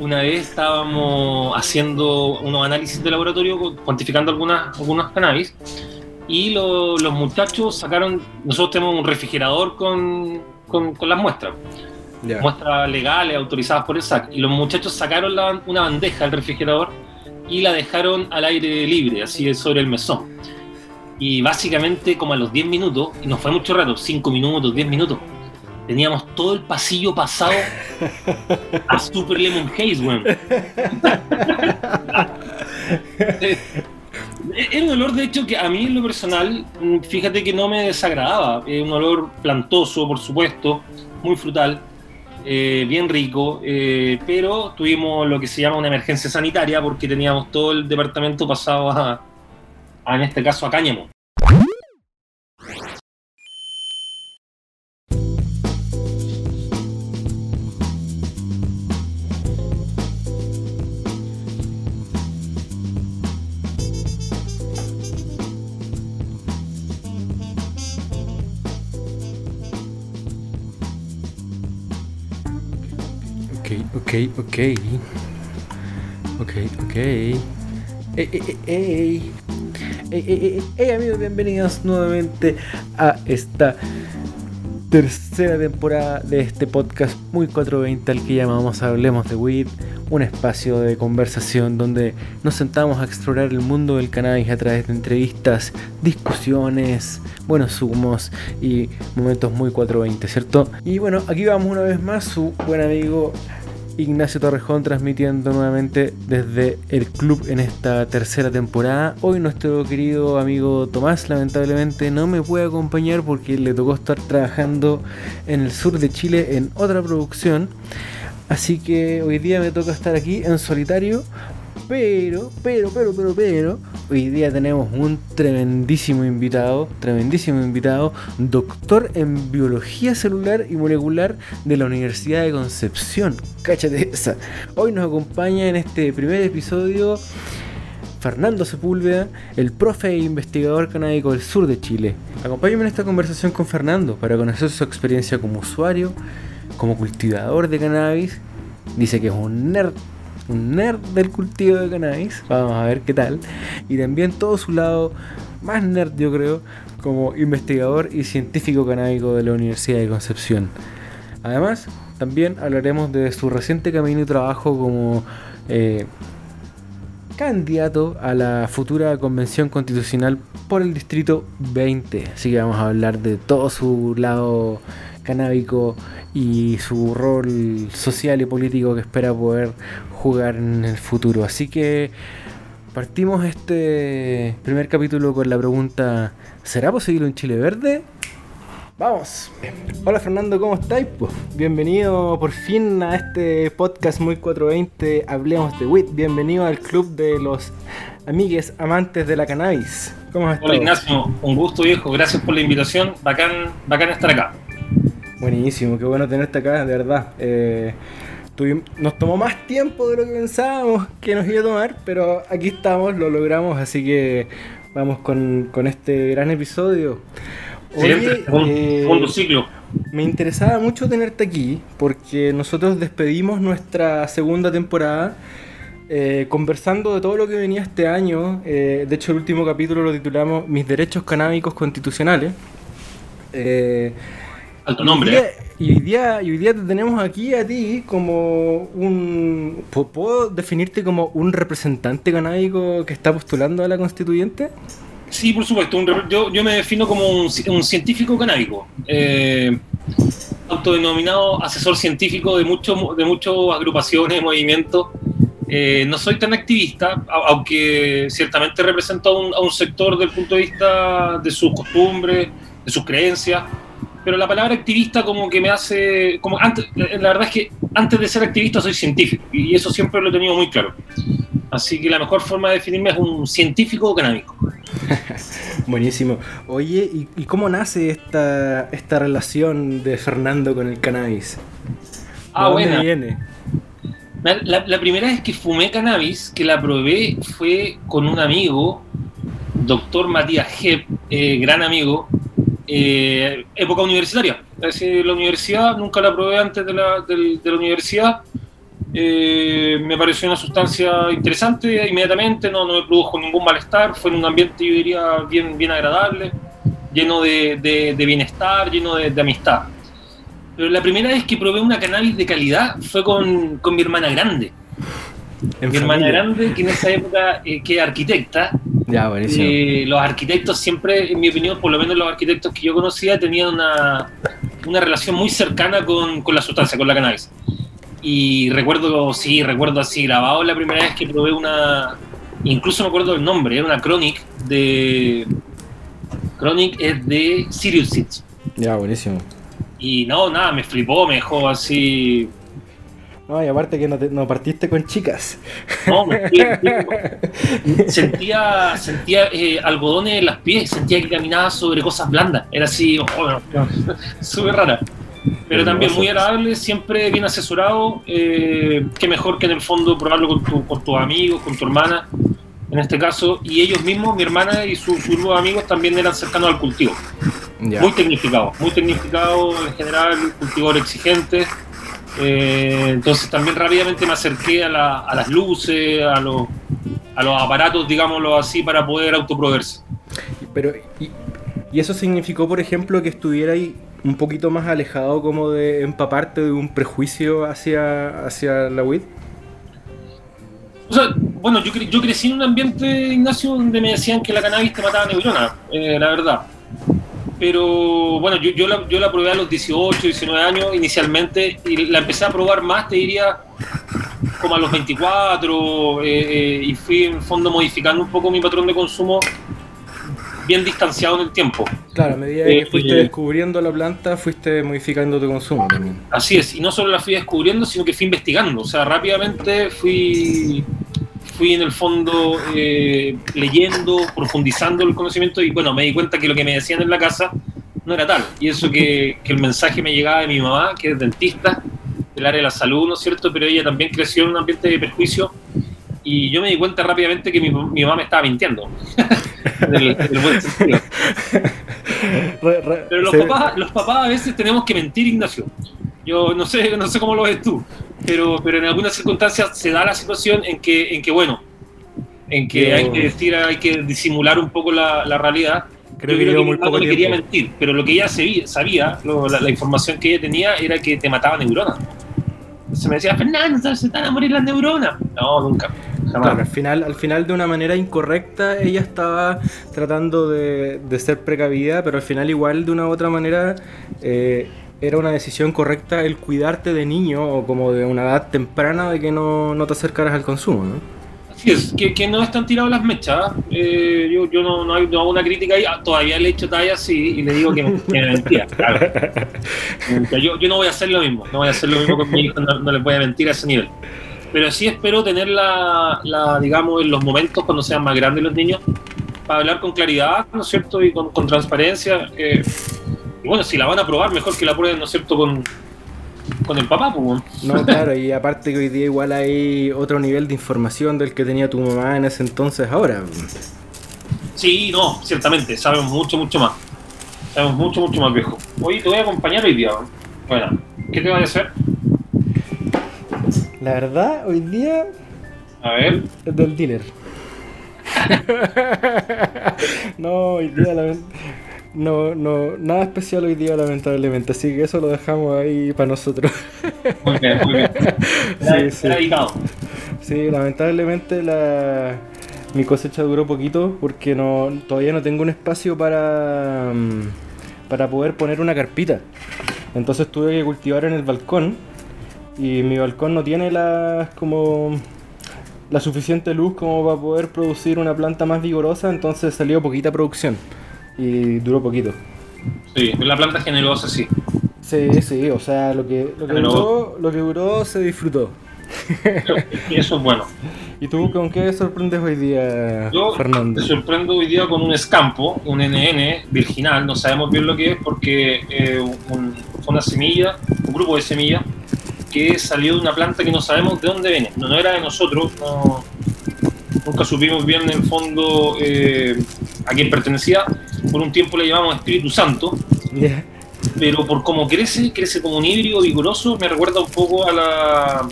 una vez estábamos haciendo unos análisis de laboratorio cuantificando algunas, algunas cannabis y los muchachos sacaron, nosotros tenemos un refrigerador con, con, las muestras, muestras legales autorizadas por el SAC, y los muchachos sacaron una bandeja del refrigerador y la dejaron al aire libre, así sobre el mesón. Y básicamente como a los 10 minutos, y nos fue mucho rato, 5 minutos, 10 minutos, teníamos todo el pasillo pasado a Super Lemon Haze, weón. Era un olor, de hecho, que a mí en lo personal, mm, fíjate que no me desagradaba. Es un olor plantoso, por supuesto, muy frutal, eh, bien rico, eh, pero tuvimos lo que se llama una emergencia sanitaria porque teníamos todo el departamento pasado a, a en este caso, a cáñamo. Ok, ok. Ok, ok. Ey, ey, ey. Ey, ey, amigos, bienvenidos nuevamente a esta tercera temporada de este podcast muy 420 al que llamamos Hablemos de Weed, un espacio de conversación donde nos sentamos a explorar el mundo del cannabis a través de entrevistas, discusiones, buenos humos y momentos muy 420, ¿cierto? Y bueno, aquí vamos una vez más su buen amigo Ignacio Torrejón transmitiendo nuevamente desde el club en esta tercera temporada. Hoy nuestro querido amigo Tomás lamentablemente no me puede acompañar porque le tocó estar trabajando en el sur de Chile en otra producción. Así que hoy día me toca estar aquí en solitario pero, pero, pero, pero, pero, hoy día tenemos un tremendísimo invitado, tremendísimo invitado, doctor en biología celular y molecular de la Universidad de Concepción. Cáchate esa. Hoy nos acompaña en este primer episodio Fernando Sepúlveda, el profe e investigador canábico del sur de Chile. Acompáñame en esta conversación con Fernando para conocer su experiencia como usuario, como cultivador de cannabis. Dice que es un nerd un nerd del cultivo de cannabis. Vamos a ver qué tal. Y también todo su lado más nerd, yo creo, como investigador y científico canábico de la Universidad de Concepción. Además, también hablaremos de su reciente camino y trabajo como eh, candidato a la futura convención constitucional por el distrito 20. Así que vamos a hablar de todo su lado canábico y su rol social y político que espera poder jugar en el futuro. Así que partimos este primer capítulo con la pregunta, ¿será posible un Chile verde? Vamos. Hola Fernando, ¿cómo estáis? Pues bienvenido por fin a este podcast muy 420, Hablemos de WIT. Bienvenido al club de los amigues amantes de la cannabis. ¿Cómo estás? Hola Ignacio, un gusto viejo, gracias por la invitación. Bacán, bacán estar acá. Buenísimo, qué bueno tenerte acá, de verdad. Eh, nos tomó más tiempo de lo que pensábamos que nos iba a tomar, pero aquí estamos, lo logramos, así que vamos con, este gran episodio. Oye, eh, ciclo. Me interesaba mucho tenerte aquí porque nosotros despedimos nuestra segunda temporada eh, conversando de todo lo que venía este año. de hecho, el último capítulo lo titulamos Mis derechos canábicos constitucionales. Alto nombre. Y hoy, día, y hoy día te tenemos aquí a ti como un... ¿Puedo definirte como un representante canábico que está postulando a la constituyente? Sí, por supuesto. yo, me defino como un, científico canábico. Eh, autodenominado asesor científico de, muchos de muchas agrupaciones, movimientos. Eh, no soy tan activista, aunque ciertamente represento a un, a un sector del punto de vista de sus costumbres, de sus creencias pero la palabra activista como que me hace, como antes, la verdad es que antes de ser activista soy científico y eso siempre lo he tenido muy claro. Así que la mejor forma de definirme es un científico canábico. Buenísimo. Oye, ¿y, cómo nace esta, esta relación de Fernando con el cannabis? ah, bueno. viene? La, la, primera vez que fumé cannabis, que la probé, fue con un amigo, doctor Matías Hepp, eh, gran amigo, eh, época universitaria. Es decir, la universidad, nunca la probé antes de la, de, la universidad. Eh, me pareció una sustancia interesante inmediatamente, no, no me produjo ningún malestar, fue en un ambiente, yo diría, bien, bien agradable, lleno de, de- de bienestar, lleno de, de amistad. Pero la primera vez que probé una cannabis de calidad fue con, con mi hermana grande. En mi hermana grande, que en esa época, eh, que es arquitecta, Ya, buenísimo. eh, los arquitectos siempre, en mi opinión, por lo menos los arquitectos que yo conocía, tenían una, una relación muy cercana con, con la sustancia, con la cannabis. Y recuerdo, sí, recuerdo así grabado la primera vez que probé una, incluso me acuerdo del nombre, era una Chronic de... Chronic es de Sirius Seeds. Ya, buenísimo. Y no, nada, me flipó, me dejó así... No, y aparte que no, te- no partiste con chicas. No, me sentía, sentía eh, algodones en las pies, sentía que caminaba sobre cosas blandas. Era así, oh, no, súper rara. Pero también muy agradable, siempre bien asesorado. Eh, qué mejor que en el fondo probarlo con, tu- con tus amigos, con tu hermana, en este caso. Y ellos mismos, mi hermana y su, su grupo de amigos, también eran cercanos al cultivo. Ya. Muy tecnificado, muy tecnificado en general, cultivador exigente. Eh, entonces también rápidamente me acerqué a, la- a las luces, a los, a los aparatos, digámoslo así, para poder autoproveerse. Pero, y, y eso significó, por ejemplo, que estuvierais un poquito más alejado como de empaparte de un prejuicio hacia, hacia la? O sea, bueno, yo, cre- yo crecí en un ambiente, Ignacio, donde me decían que la cannabis te mataba neuronas, eh, la verdad. Pero bueno, yo, yo, la, yo la probé a los 18, 19 años inicialmente y la empecé a probar más, te diría, como a los 24 eh, eh, y fui en fondo modificando un poco mi patrón de consumo bien distanciado en el tiempo. Claro, a medida que Eh, fuiste descubriendo la planta, fuiste modificando tu consumo también. Así es, y no solo la fui descubriendo, sino que fui investigando. O sea, rápidamente fui, fui en el fondo eh, leyendo, profundizando el conocimiento y bueno, me di cuenta que lo que me decían en la casa no era tal. Y eso que, que el mensaje me llegaba de mi mamá, que es dentista, del área de la salud, ¿no es cierto? Pero ella también creció en un ambiente de perjuicio y yo me di cuenta rápidamente que mi, mi mamá me estaba mintiendo. buen sentido. Re- re- Pero los, papás, los papás a veces tenemos que mentir, Ignacio. Yo no sé, no sé cómo lo ves tú, pero, pero en algunas circunstancias se da la situación en que, en que bueno, en que Yo- hay que decir, hay que disimular un poco la, la realidad. Creo Yo creo que muy poco le quería mentir, pero lo que ella sabía, lo- la, la información que ella tenía era que te mataba neuronas. Entonces me decía, Fernando, se van a morir las neuronas. No, nunca. Claro, al final, al final de una manera incorrecta ella estaba tratando de, de ser precavida, pero al final igual de una u otra manera eh, era una decisión correcta el cuidarte de niño o como de una edad temprana de que no, no te acercaras al consumo, ¿no? Así es, que, que no están tirados las mechas. ¿eh? Yo yo no, no, hago una crítica ahí. Ah, Todavía le he hecho talla así y le digo que, me- que me mentía. Claro. Yo, yo no voy a hacer lo mismo. No voy a hacer lo mismo con mi hijo. No, no les voy a mentir a ese nivel. Pero sí espero tener la, la, digamos, en los momentos cuando sean más grandes los niños, para hablar con claridad, ¿no es cierto? Y con, con transparencia. eh, y bueno, si la van a probar, mejor que la prueben, ¿no es cierto? Con, con el papá, pues. bueno. No, claro, y aparte que hoy día igual hay otro nivel de información del que tenía tu mamá en ese entonces ahora. Sí, no, ciertamente, sabemos mucho, mucho más. Sabemos mucho, mucho más viejo. Oye, te voy a acompañar hoy día. ¿no? Bueno, ¿qué te voy a hacer? La verdad, hoy día A ver, es del dealer. no, hoy día lament- no, no, nada especial hoy día lamentablemente, así que eso lo dejamos ahí para nosotros. muy bien, muy bien. Sí, lamentablemente la mi cosecha duró poquito porque no todavía no tengo un espacio para mm, para poder poner una carpita. Entonces tuve que cultivar en el balcón y mi balcón no tiene la como la suficiente luz como para poder producir una planta más vigorosa, entonces salió poquita producción y duró poquito. Sí, la planta generosa, sí. Sí, sí, o sea, lo que lo que duró, lo que duró se disfrutó. Y eso es bueno. ¿Y tú con qué sorprendes hoy día, Yo Fernando? te sorprendo hoy día con un escampo, un NN virginal, no sabemos bien lo que es porque eh, un- fue una semilla, un grupo de semillas que salió de una planta que no sabemos de dónde viene. No, no era de nosotros, no- nunca supimos bien en el fondo eh, a quién pertenecía. Por un tiempo le llamamos Espíritu Santo, pero por cómo crece, crece como un híbrido vigoroso, me recuerda un poco a la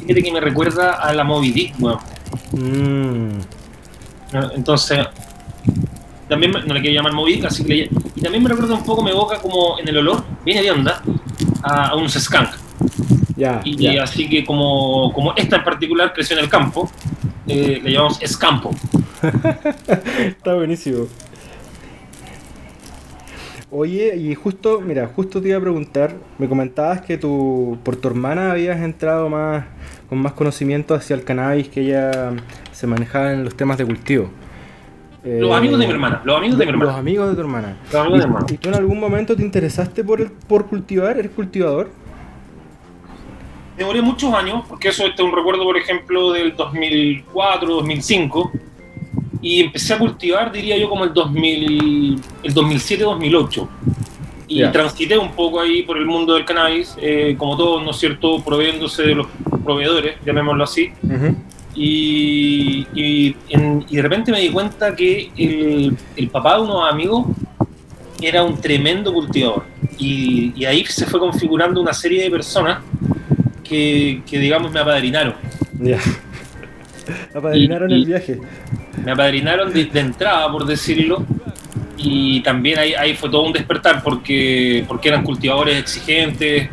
fíjate que me recuerda a la Moby Dick, weón. Mm, ¿no? Entonces, también no le quiero llamar Moby Dick, así que le- Y también me recuerda un poco, me evoca como en el olor, viene de onda, a, a un skunk. ya, Y así que como, como esta en particular creció en el campo, eh, le llamamos escampo. Está buenísimo. Oye, y justo, mira, justo te iba a preguntar, me comentabas que tu, por tu hermana habías entrado más con más conocimiento hacia el cannabis, que ella se manejaba en los temas de cultivo. Los Eh, amigos de mi hermana, los amigos de mi Los hermana. amigos de tu hermana. Los amigos de mi hermana. ¿Y, y tú en algún momento te interesaste por, el, por cultivar? ¿Eres cultivador? Demoré muchos años, porque eso este es un recuerdo, por ejemplo, del 2004, 2005, y empecé a cultivar, diría yo, como el, 2000, el 2007-2008. Y Ya. transité un poco ahí por el mundo del cannabis, eh, como todos, ¿no es cierto?, proveyéndose de los proveedores, llamémoslo así. Y, y, en- y de repente me di cuenta que el, el papá de unos amigos era un tremendo cultivador. Y, y ahí se fue configurando una serie de personas que, que, digamos, me apadrinaron. Ya. Apadrinaron Y- el viaje. Me apadrinaron de, de entrada, por decirlo. Y también ahí, ahí fue todo un despertar porque, porque eran cultivadores exigentes,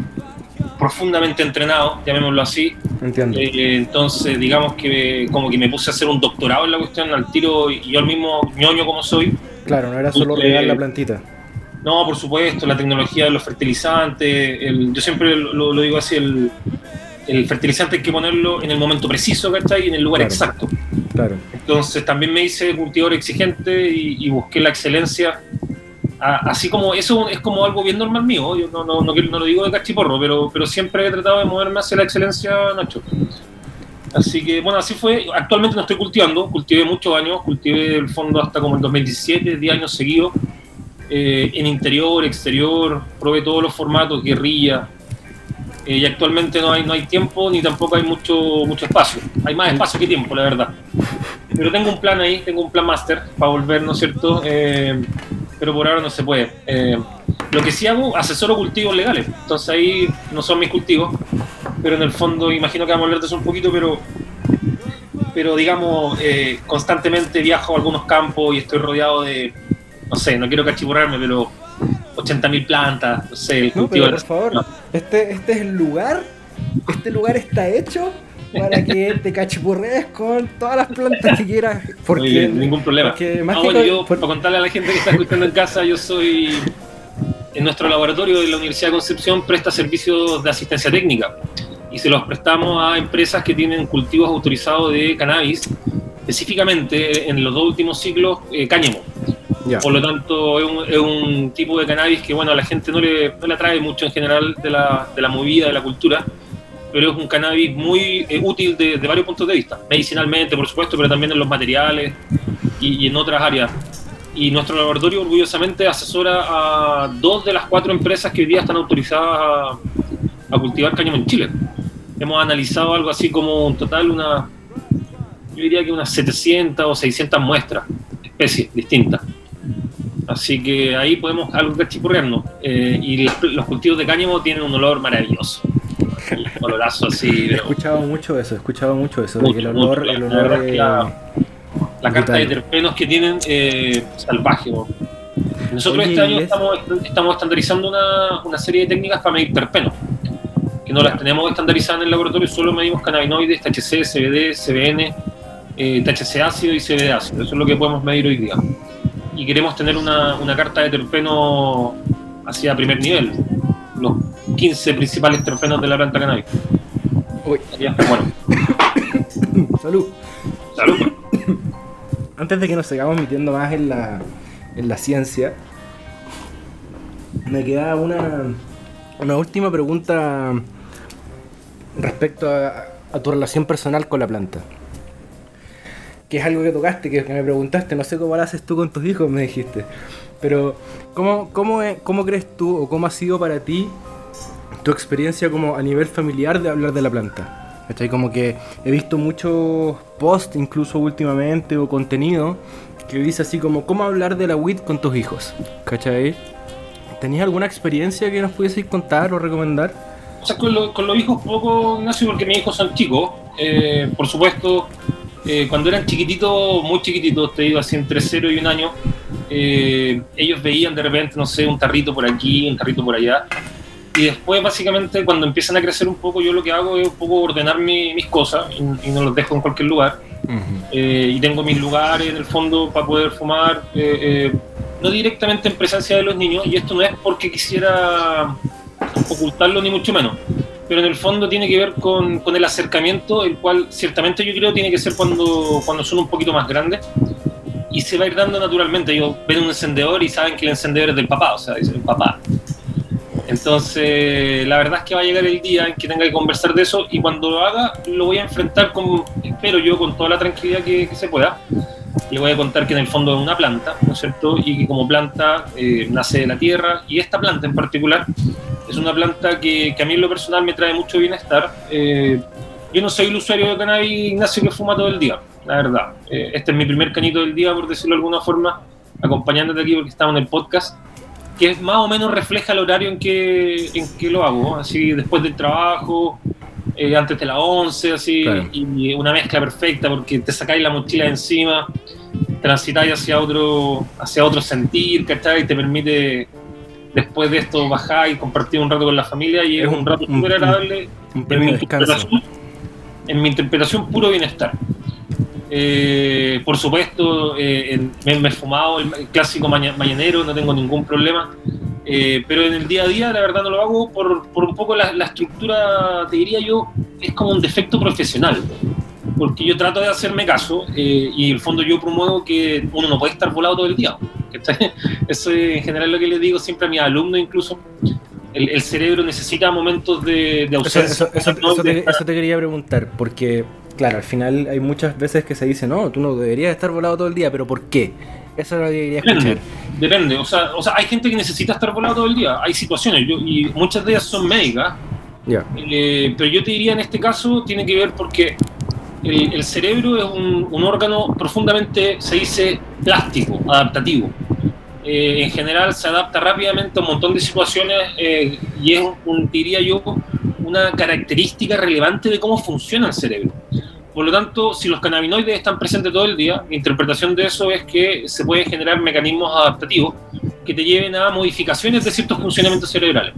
profundamente entrenados, llamémoslo así. Entiendo. Eh, entonces, digamos que como que me puse a hacer un doctorado en la cuestión al tiro y yo al mismo ñoño como soy. Claro, no era solo regar la plantita. No, por supuesto, la tecnología de los fertilizantes, el- yo siempre lo, lo digo así, el, el fertilizante hay que ponerlo en el momento preciso, ¿cachai? Y en el lugar Claro. exacto. Claro. Entonces también me hice cultivador exigente y, y busqué la excelencia. A- así como eso es como algo bien normal mío, yo no, no, no, no lo digo de cachiporro, pero, pero siempre he tratado de moverme hacia la excelencia, Nacho. Así que bueno, así fue. Actualmente no estoy cultivando, cultivé muchos años, cultivé el fondo hasta como el 2017, 10 años seguidos, eh, en interior, exterior, probé todos los formatos, guerrilla. Eh, y actualmente no hay, no hay tiempo ni tampoco hay mucho, mucho espacio. Hay más espacio que tiempo, la verdad. Pero tengo un plan ahí, tengo un plan máster para volver, ¿no es cierto? Eh, pero por ahora no se puede. Eh, lo que sí hago, asesoro cultivos legales. Entonces ahí no son mis cultivos, pero en el fondo imagino que vamos a hablar de eso un poquito, pero, pero digamos, eh, constantemente viajo a algunos campos y estoy rodeado de, no sé, no quiero cachiporrarme, pero 80.000 plantas, no sé, el No, cultivo pero por favor, no. este, este es el lugar, este lugar está hecho para que te cachipurrees con todas las plantas que quieras. Porque, Muy bien, ningún problema. más Ah, bueno, yo, por- para contarle a la gente que está escuchando en casa, yo soy. En nuestro laboratorio de la Universidad de Concepción presta servicios de asistencia técnica y se los prestamos a empresas que tienen cultivos autorizados de cannabis, específicamente en los dos últimos ciclos eh, cáñamo. Ya. Por lo tanto, es un, es un tipo de cannabis que bueno, a la gente no le, no le atrae mucho en general de la, de la movida, de la cultura, pero es un cannabis muy eh, útil de, de varios puntos de vista, medicinalmente, por supuesto, pero también en los materiales y, y en otras áreas. Y nuestro laboratorio orgullosamente asesora a dos de las cuatro empresas que hoy día están autorizadas a, a cultivar cáñamo en Chile. Hemos analizado algo así como un total, una, yo diría que unas 700 o 600 muestras, especies distintas. Así que ahí podemos algo cachipurrearnos. Eh, y los, cultivos de cáñamo tienen un olor maravilloso. Un olorazo así, He escuchado mucho eso, he escuchado mucho eso, de que el olor, mucho. el La olor que es- la- la carta de terpenos que tienen eh, salvaje. ¿no? Nosotros Oye, este año estamos, estamos estandarizando una, una serie de técnicas para medir terpenos, que no las tenemos estandarizadas en el laboratorio, solo medimos cannabinoides, THC, CBD, CBN, eh, THC ácido y CBD ácido. Eso es lo que podemos medir hoy día. Y queremos tener una, una carta de terpeno hacia primer nivel, los 15 principales terpenos de la planta cannabis. Uy, Ya, Bueno, salud. salud. Antes de que nos sigamos metiendo más en la, en la ciencia, me queda una, una última pregunta respecto a, a tu relación personal con la planta. Que es algo que tocaste, que, me preguntaste, no sé cómo lo haces tú con tus hijos, me dijiste. Pero, ¿cómo, cómo, ¿cómo crees tú o cómo ha sido para ti tu experiencia como a nivel familiar de hablar de la planta? ¿Cachai? Como que he visto muchos posts, incluso últimamente, o contenido, que dice así como, ¿cómo hablar de la WIT con tus hijos? ¿Cachai? ¿Tenías alguna experiencia que nos pudieseis contar o recomendar? o sea, con, los hijos poco, Ignacio, porque mis hijos son chicos. Eh, por supuesto, eh, cuando eran chiquititos, muy chiquititos, te digo así, entre 0 y un año, eh, ellos veían de repente, no sé, un tarrito por aquí, un tarrito por allá. Y después, básicamente, cuando empiezan a crecer un poco, yo lo que hago es un poco ordenar mis cosas y, no los dejo en cualquier lugar. y tengo mis lugares en el fondo para poder fumar, no directamente en presencia de los niños. Y esto no es porque quisiera ocultarlo ni mucho menos. Pero en el fondo tiene que ver con, con, el acercamiento, el cual ciertamente yo creo tiene que ser cuando, cuando son un poquito más grandes y se va a ir dando naturalmente. Ellos ven un encendedor y saben que el encendedor es del papá, o sea, es el papá. Entonces, la verdad es que va a llegar el día en que tenga que conversar de eso y cuando lo haga, lo voy a enfrentar con, espero yo, con toda la tranquilidad que, se pueda. Le voy a contar que en el fondo es una planta, ¿no es cierto? Y que como planta eh, nace de la tierra y esta planta en particular es una planta que, que, a mí en lo personal me trae mucho bienestar. Eh, yo no soy el usuario de cannabis Ignacio que fuma todo el día, la verdad. Eh, este es mi primer canito del día, por decirlo de alguna forma, acompañándote aquí porque estamos en el podcast, que más o menos refleja el horario en que, en que lo hago, así después del trabajo, eh, antes de las 11, así, y una mezcla perfecta porque te sacáis la mochila encima, transitáis hacia otro, hacia otro sentir, ¿cachai? Y te permite después de esto bajar y compartir un rato con la familia y es, un, rato súper agradable en, mi en mi interpretación puro bienestar. Eh, por supuesto, eh, me, he fumado el, clásico mañanero, no tengo ningún problema, eh, pero en el día a día la verdad no lo hago por, por un poco la, la, estructura, te diría yo, es como un defecto profesional, porque yo trato de hacerme caso y en el fondo yo promuevo que uno no puede estar volado todo el día. Eso es en general lo que les digo siempre a mis alumnos incluso. El, cerebro necesita momentos de, ausencia. Eso, te, quería preguntar, porque, claro, al final hay muchas veces que se dice, no, tú no deberías estar volado todo el día, pero ¿por qué? Eso es lo que quería escuchar. Depende, O, sea, o sea, hay gente que necesita estar volado todo el día, hay situaciones, y muchas de ellas son médicas, eh, pero yo te diría en este caso, tiene que ver porque el, cerebro es un, órgano profundamente, se dice, plástico, adaptativo. Eh, en general se adapta rápidamente a un montón de situaciones eh, y es, un, diría yo, una característica relevante de cómo funciona el cerebro. Por lo tanto, si los cannabinoides están presentes todo el día, mi interpretación de eso es que se pueden generar mecanismos adaptativos que te lleven a modificaciones de ciertos funcionamientos cerebrales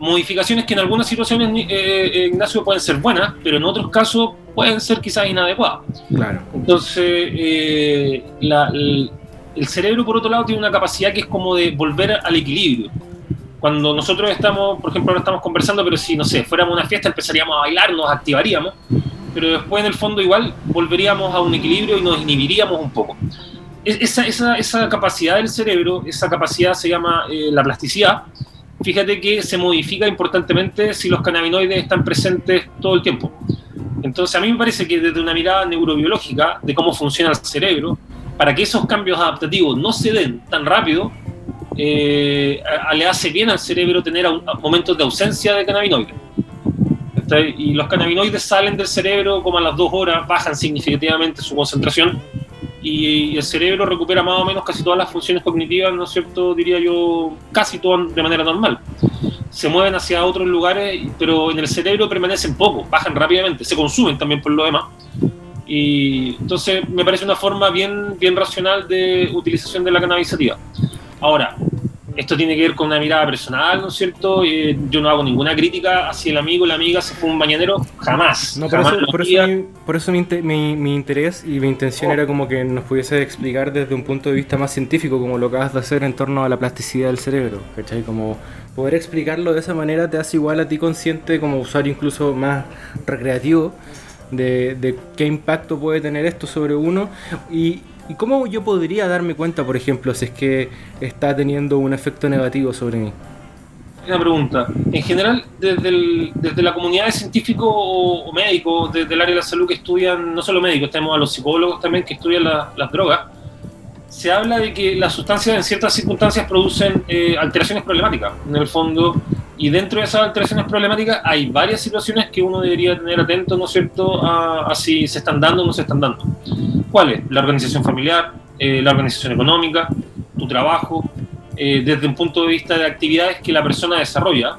modificaciones que en algunas situaciones, eh, eh, Ignacio, pueden ser buenas, pero en otros casos pueden ser quizás inadecuadas. Claro. Entonces, eh, el, cerebro, por otro lado, tiene una capacidad que es como de volver al equilibrio. Cuando nosotros estamos, por ejemplo, ahora estamos conversando, pero si, no sé, fuéramos a una fiesta, empezaríamos a bailar, nos activaríamos, pero después, en el fondo, igual volveríamos a un equilibrio y nos inhibiríamos un poco. Esa, esa, esa capacidad del cerebro, esa capacidad se llama la plasticidad, fíjate que se modifica importantemente si los cannabinoides están presentes todo el tiempo. Entonces, a mí me parece que desde una mirada neurobiológica de cómo funciona el cerebro, para que esos cambios adaptativos no se den tan rápido, eh, le hace bien al cerebro tener momentos de ausencia de cannabinoides. Y los cannabinoides salen del cerebro como a las dos horas, bajan significativamente su concentración y el cerebro recupera más o menos casi todas las funciones cognitivas, ¿no es cierto? Diría yo, casi todas de manera normal. Se mueven hacia otros lugares, pero en el cerebro permanecen poco, bajan rápidamente, se consumen también por lo demás. Y entonces me parece una forma bien, bien racional de utilización de la cannabisativa. Ahora, esto tiene que ver con una mirada personal, ¿no es cierto? Eh, yo no hago ninguna crítica hacia el amigo, la amiga se fue un mañanero, jamás. No, por, eso, por, eso, mi, mi, interés y mi intención oh. era como que nos pudiese explicar desde un punto de vista más científico, como lo acabas de hacer en torno a la plasticidad del cerebro, ¿cachai? Como poder explicarlo de esa manera te hace igual a ti consciente como usuario incluso más recreativo. De, de, qué impacto puede tener esto sobre uno y, ¿Y cómo yo podría darme cuenta, por ejemplo, si es que está teniendo un efecto negativo sobre mí? Una pregunta. En general, desde, desde la comunidad de científicos o, médicos, desde el área de la salud que estudian, no solo médicos, tenemos a los psicólogos también que estudian las drogas, se habla de que las sustancias en ciertas circunstancias producen eh, alteraciones problemáticas. En el fondo, y dentro de esas alteraciones problemáticas hay varias situaciones que uno debería tener atento, ¿no es cierto?, a, si se están dando o no se están dando. ¿Cuáles? La organización familiar, eh, la organización económica, tu trabajo, eh, desde un punto de vista de actividades que la persona desarrolla.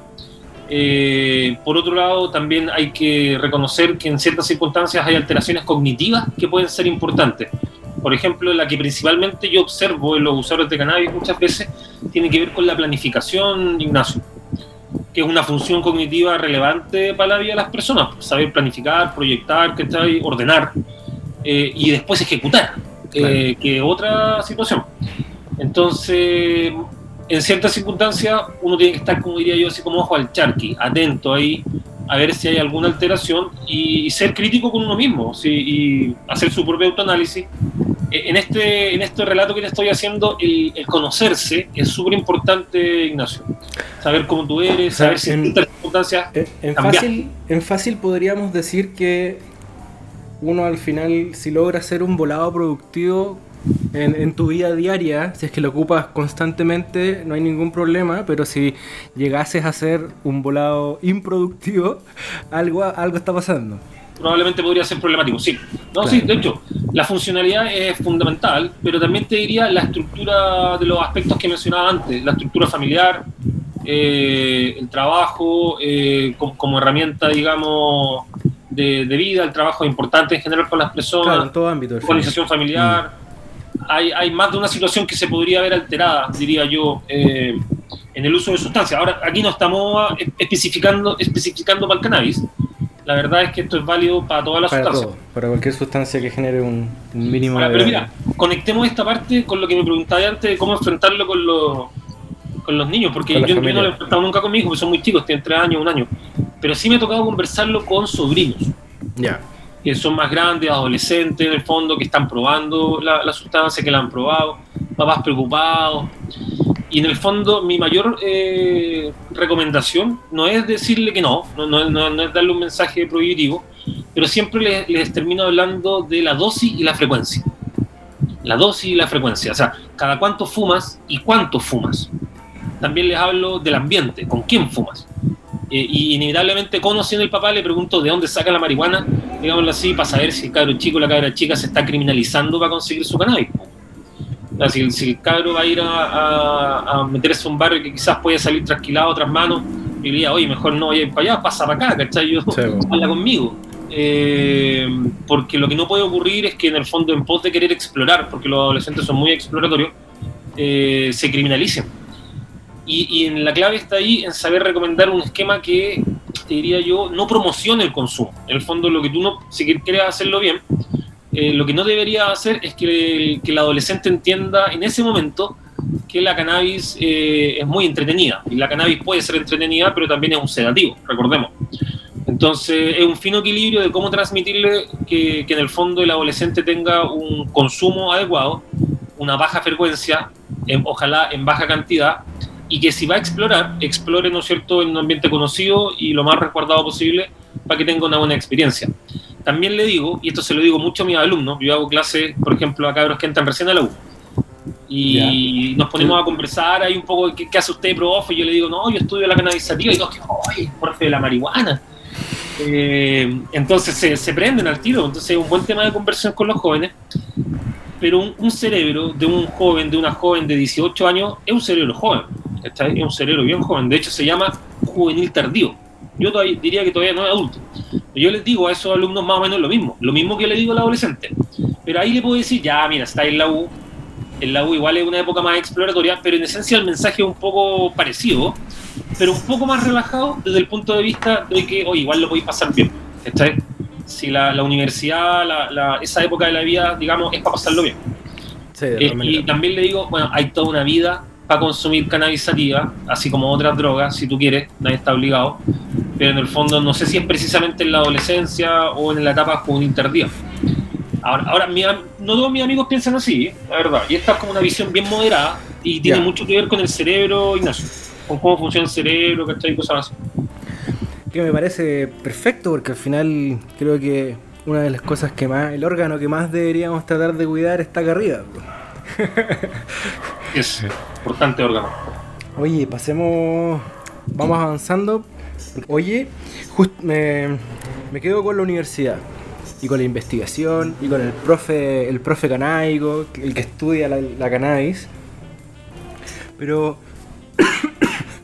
Eh, por otro lado, también hay que reconocer que en ciertas circunstancias hay alteraciones cognitivas que pueden ser importantes. Por ejemplo, la que principalmente yo observo en los usuarios de cannabis muchas veces tiene que ver con la planificación, Ignacio, que es una función cognitiva relevante para la vida de las personas. Saber planificar, proyectar, ordenar eh, y después ejecutar, eh, que otra situación. Entonces, en ciertas circunstancias uno tiene que estar, como diría yo, así como ojo al charqui, atento ahí, a ver si hay alguna alteración y, ser crítico con uno mismo y hacer su propio autoanálisis. E, en este, en este relato que te estoy haciendo, el, conocerse es súper importante, Ignacio. Saber cómo tú eres, saber si en circunstancias. En, fácil, en fácil podríamos decir que uno al final, si logra hacer un volado productivo, en, tu vida diaria, si es que lo ocupas constantemente, no hay ningún problema, pero si llegases a hacer un volado improductivo, algo, algo está pasando. Probablemente podría ser problemático, sí. No, sí, de hecho, la funcionalidad es fundamental, pero también te diría la estructura de los aspectos que mencionaba antes, la estructura familiar, eh, el trabajo eh, como, herramienta, digamos, de, vida, el trabajo es importante en general con las personas, en todo ámbito, organización familiar. Mm hay, más de una situación que se podría ver alterada, diría yo, eh, en el uso de sustancias. Ahora, aquí no estamos especificando, especificando para el cannabis. La verdad es que esto es válido para todas las sustancias. para cualquier sustancia que genere un, mínimo de... Pero mira, conectemos esta parte con lo que me preguntaba antes de cómo enfrentarlo con los, con los niños, porque yo, no lo he enfrentado nunca con mi hijo, porque son muy chicos, tienen tres años, un año. Pero sí me ha tocado conversarlo con sobrinos. Ya que son más grandes, adolescentes en el fondo, que están probando la, sustancia, que la han probado, papás preocupados. Y en el fondo mi mayor eh, recomendación no es decirle que no, no, no, es darle un mensaje prohibitivo, pero siempre les, les, termino hablando de la dosis y la frecuencia. La dosis y la frecuencia, o sea, cada cuánto fumas y cuánto fumas. También les hablo del ambiente, con quién fumas. Eh, y inevitablemente conociendo el papá le pregunto de dónde saca la marihuana, digámoslo así, para saber si el cabro chico o la cabra chica se está criminalizando para conseguir su cannabis. si, el cabro va a ir a, meterse a un barrio que quizás puede salir trasquilado a otras manos, y diría, oye, mejor no vaya para allá, pasa para acá, ¿cachai? Yo, habla conmigo. Eh, porque lo que no puede ocurrir es que en el fondo, en pos de querer explorar, porque los adolescentes son muy exploratorios, eh, se criminalicen y, en la clave está ahí en saber recomendar un esquema que, te diría yo, no promocione el consumo. En el fondo, lo que tú no, si quieres hacerlo bien, eh, lo que no debería hacer es que el, adolescente entienda en ese momento que la cannabis eh, es muy entretenida. Y la cannabis puede ser entretenida, pero también es un sedativo, recordemos. Entonces, es un fino equilibrio de cómo transmitirle que, que en el fondo el adolescente tenga un consumo adecuado, una baja frecuencia, ojalá en baja cantidad, y que si va a explorar, explore, ¿no es cierto?, en un ambiente conocido y lo más resguardado posible para que tenga una buena experiencia. También le digo, y esto se lo digo mucho a mis alumnos, yo hago clases, por ejemplo, a cabros que entran recién a la U, y nos ponemos a conversar ahí un poco, ¿qué, hace usted, profe? Y yo le digo, no, yo estudio la cannabisativa, y todos, ¡ay, profe de la marihuana! Eh, entonces se, se, prenden al tiro, entonces es un buen tema de conversación con los jóvenes, pero un, cerebro de un joven, de una joven de 18 años, es un cerebro joven es un cerebro bien joven, de hecho se llama juvenil tardío. Yo diría que todavía no es adulto. Yo les digo a esos alumnos más o menos lo mismo, lo mismo que le digo al adolescente. Pero ahí le puedo decir, ya, mira, está en la U, en la U igual es una época más exploratoria, pero en esencia el mensaje es un poco parecido, pero un poco más relajado desde el punto de vista de que, oye, igual lo podéis pasar bien. Si la, la universidad, la, esa época de la vida, digamos, es para pasarlo bien. Eh, y también le digo, bueno, hay toda una vida para consumir cannabis sativa, así como otras drogas, si tú quieres, nadie está obligado, pero en el fondo no sé si es precisamente en la adolescencia o en la etapa juvenil tardía. Ahora, ahora no todos mis amigos piensan así, la verdad, y esta es como una visión bien moderada y tiene mucho que ver con el cerebro, Ignacio, con cómo funciona el cerebro, que y cosas así. Que me parece perfecto, porque al final creo que una de las cosas que más, el órgano que más deberíamos tratar de cuidar está acá arriba. es importante órgano. Oye, pasemos, vamos avanzando. Oye, me, me, quedo con la universidad y con la investigación y con el profe, el profe canaico, el que estudia la, cannabis. Pero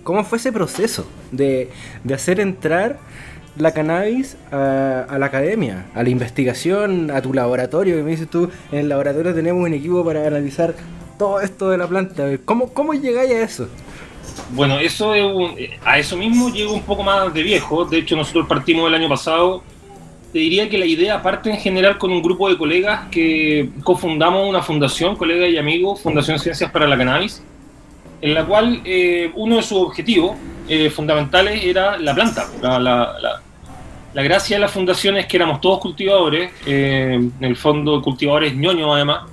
¿Cómo fue ese proceso de, de hacer entrar la cannabis a, la academia, a la investigación, a tu laboratorio? Que me dices tú, en el laboratorio tenemos un equipo para analizar todo esto de la planta. ¿Cómo, cómo llegáis a eso? Bueno, eso a eso mismo llego un poco más de viejo. De hecho, nosotros partimos el año pasado. Te diría que la idea parte en general con un grupo de colegas que cofundamos una fundación, colegas y amigos, Fundación Ciencias para la Cannabis, en la cual eh, uno de sus objetivos eh, fundamentales era la planta. La, la, la, gracia de la fundación es que éramos todos cultivadores, eh, en el fondo cultivadores ñoños además,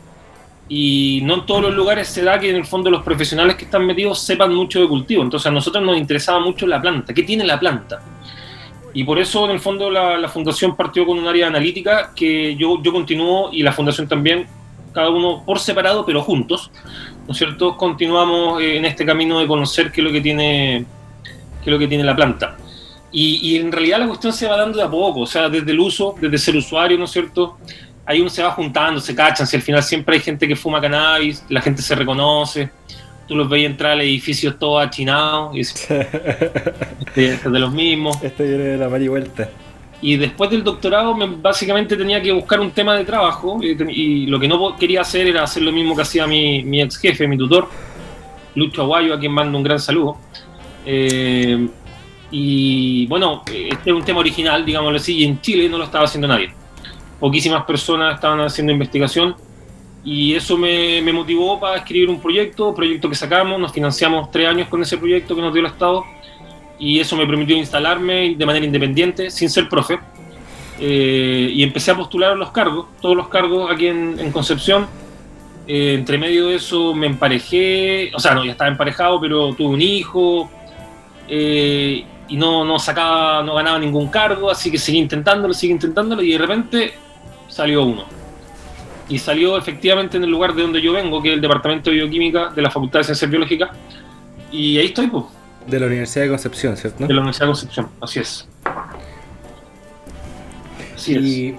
y no en todos los lugares se da que en el fondo los profesionales que están metidos sepan mucho de cultivo. Entonces a nosotros nos interesaba mucho la planta, qué tiene la planta. Y por eso en el fondo la, fundación partió con un área analítica que yo, yo continúo y la fundación también, cada uno por separado pero juntos, ¿no es cierto? Continuamos eh, en este camino de conocer qué es lo que tiene, qué es lo que tiene la planta. Y, y en realidad la cuestión se va dando de a poco, o sea, desde el uso, desde ser usuario, ¿no es cierto? ahí uno se va juntando, se cachan, si al final siempre hay gente que fuma cannabis, la gente se reconoce, tú los veis entrar al edificio todo achinado, y este, es de los mismos. Esto viene de la y vuelta. Y después del doctorado básicamente tenía que buscar un tema de trabajo y, lo que no quería hacer era hacer lo mismo que hacía mi, ex jefe, mi tutor, Lucho Aguayo, a quien mando un gran saludo. Eh, y bueno, este es un tema original, digámoslo así, y en Chile no lo estaba haciendo nadie poquísimas personas estaban haciendo investigación y eso me, motivó para escribir un proyecto, proyecto que sacamos, nos financiamos tres años con ese proyecto que nos dio el Estado y eso me permitió instalarme de manera independiente, sin ser profe, eh, y empecé a postular los cargos, todos los cargos aquí en, Concepción. Eh, entre medio de eso me emparejé, o sea, no, ya estaba emparejado, pero tuve un hijo eh, y no, no sacaba, no ganaba ningún cargo, así que seguí intentándolo, seguí intentándolo y de repente salió uno. Y salió efectivamente en el lugar de donde yo vengo, que es el Departamento de Bioquímica de la Facultad de Ciencias Biológicas. Y ahí estoy, pues. De la Universidad de Concepción, ¿cierto? De la Universidad de Concepción, así es. Así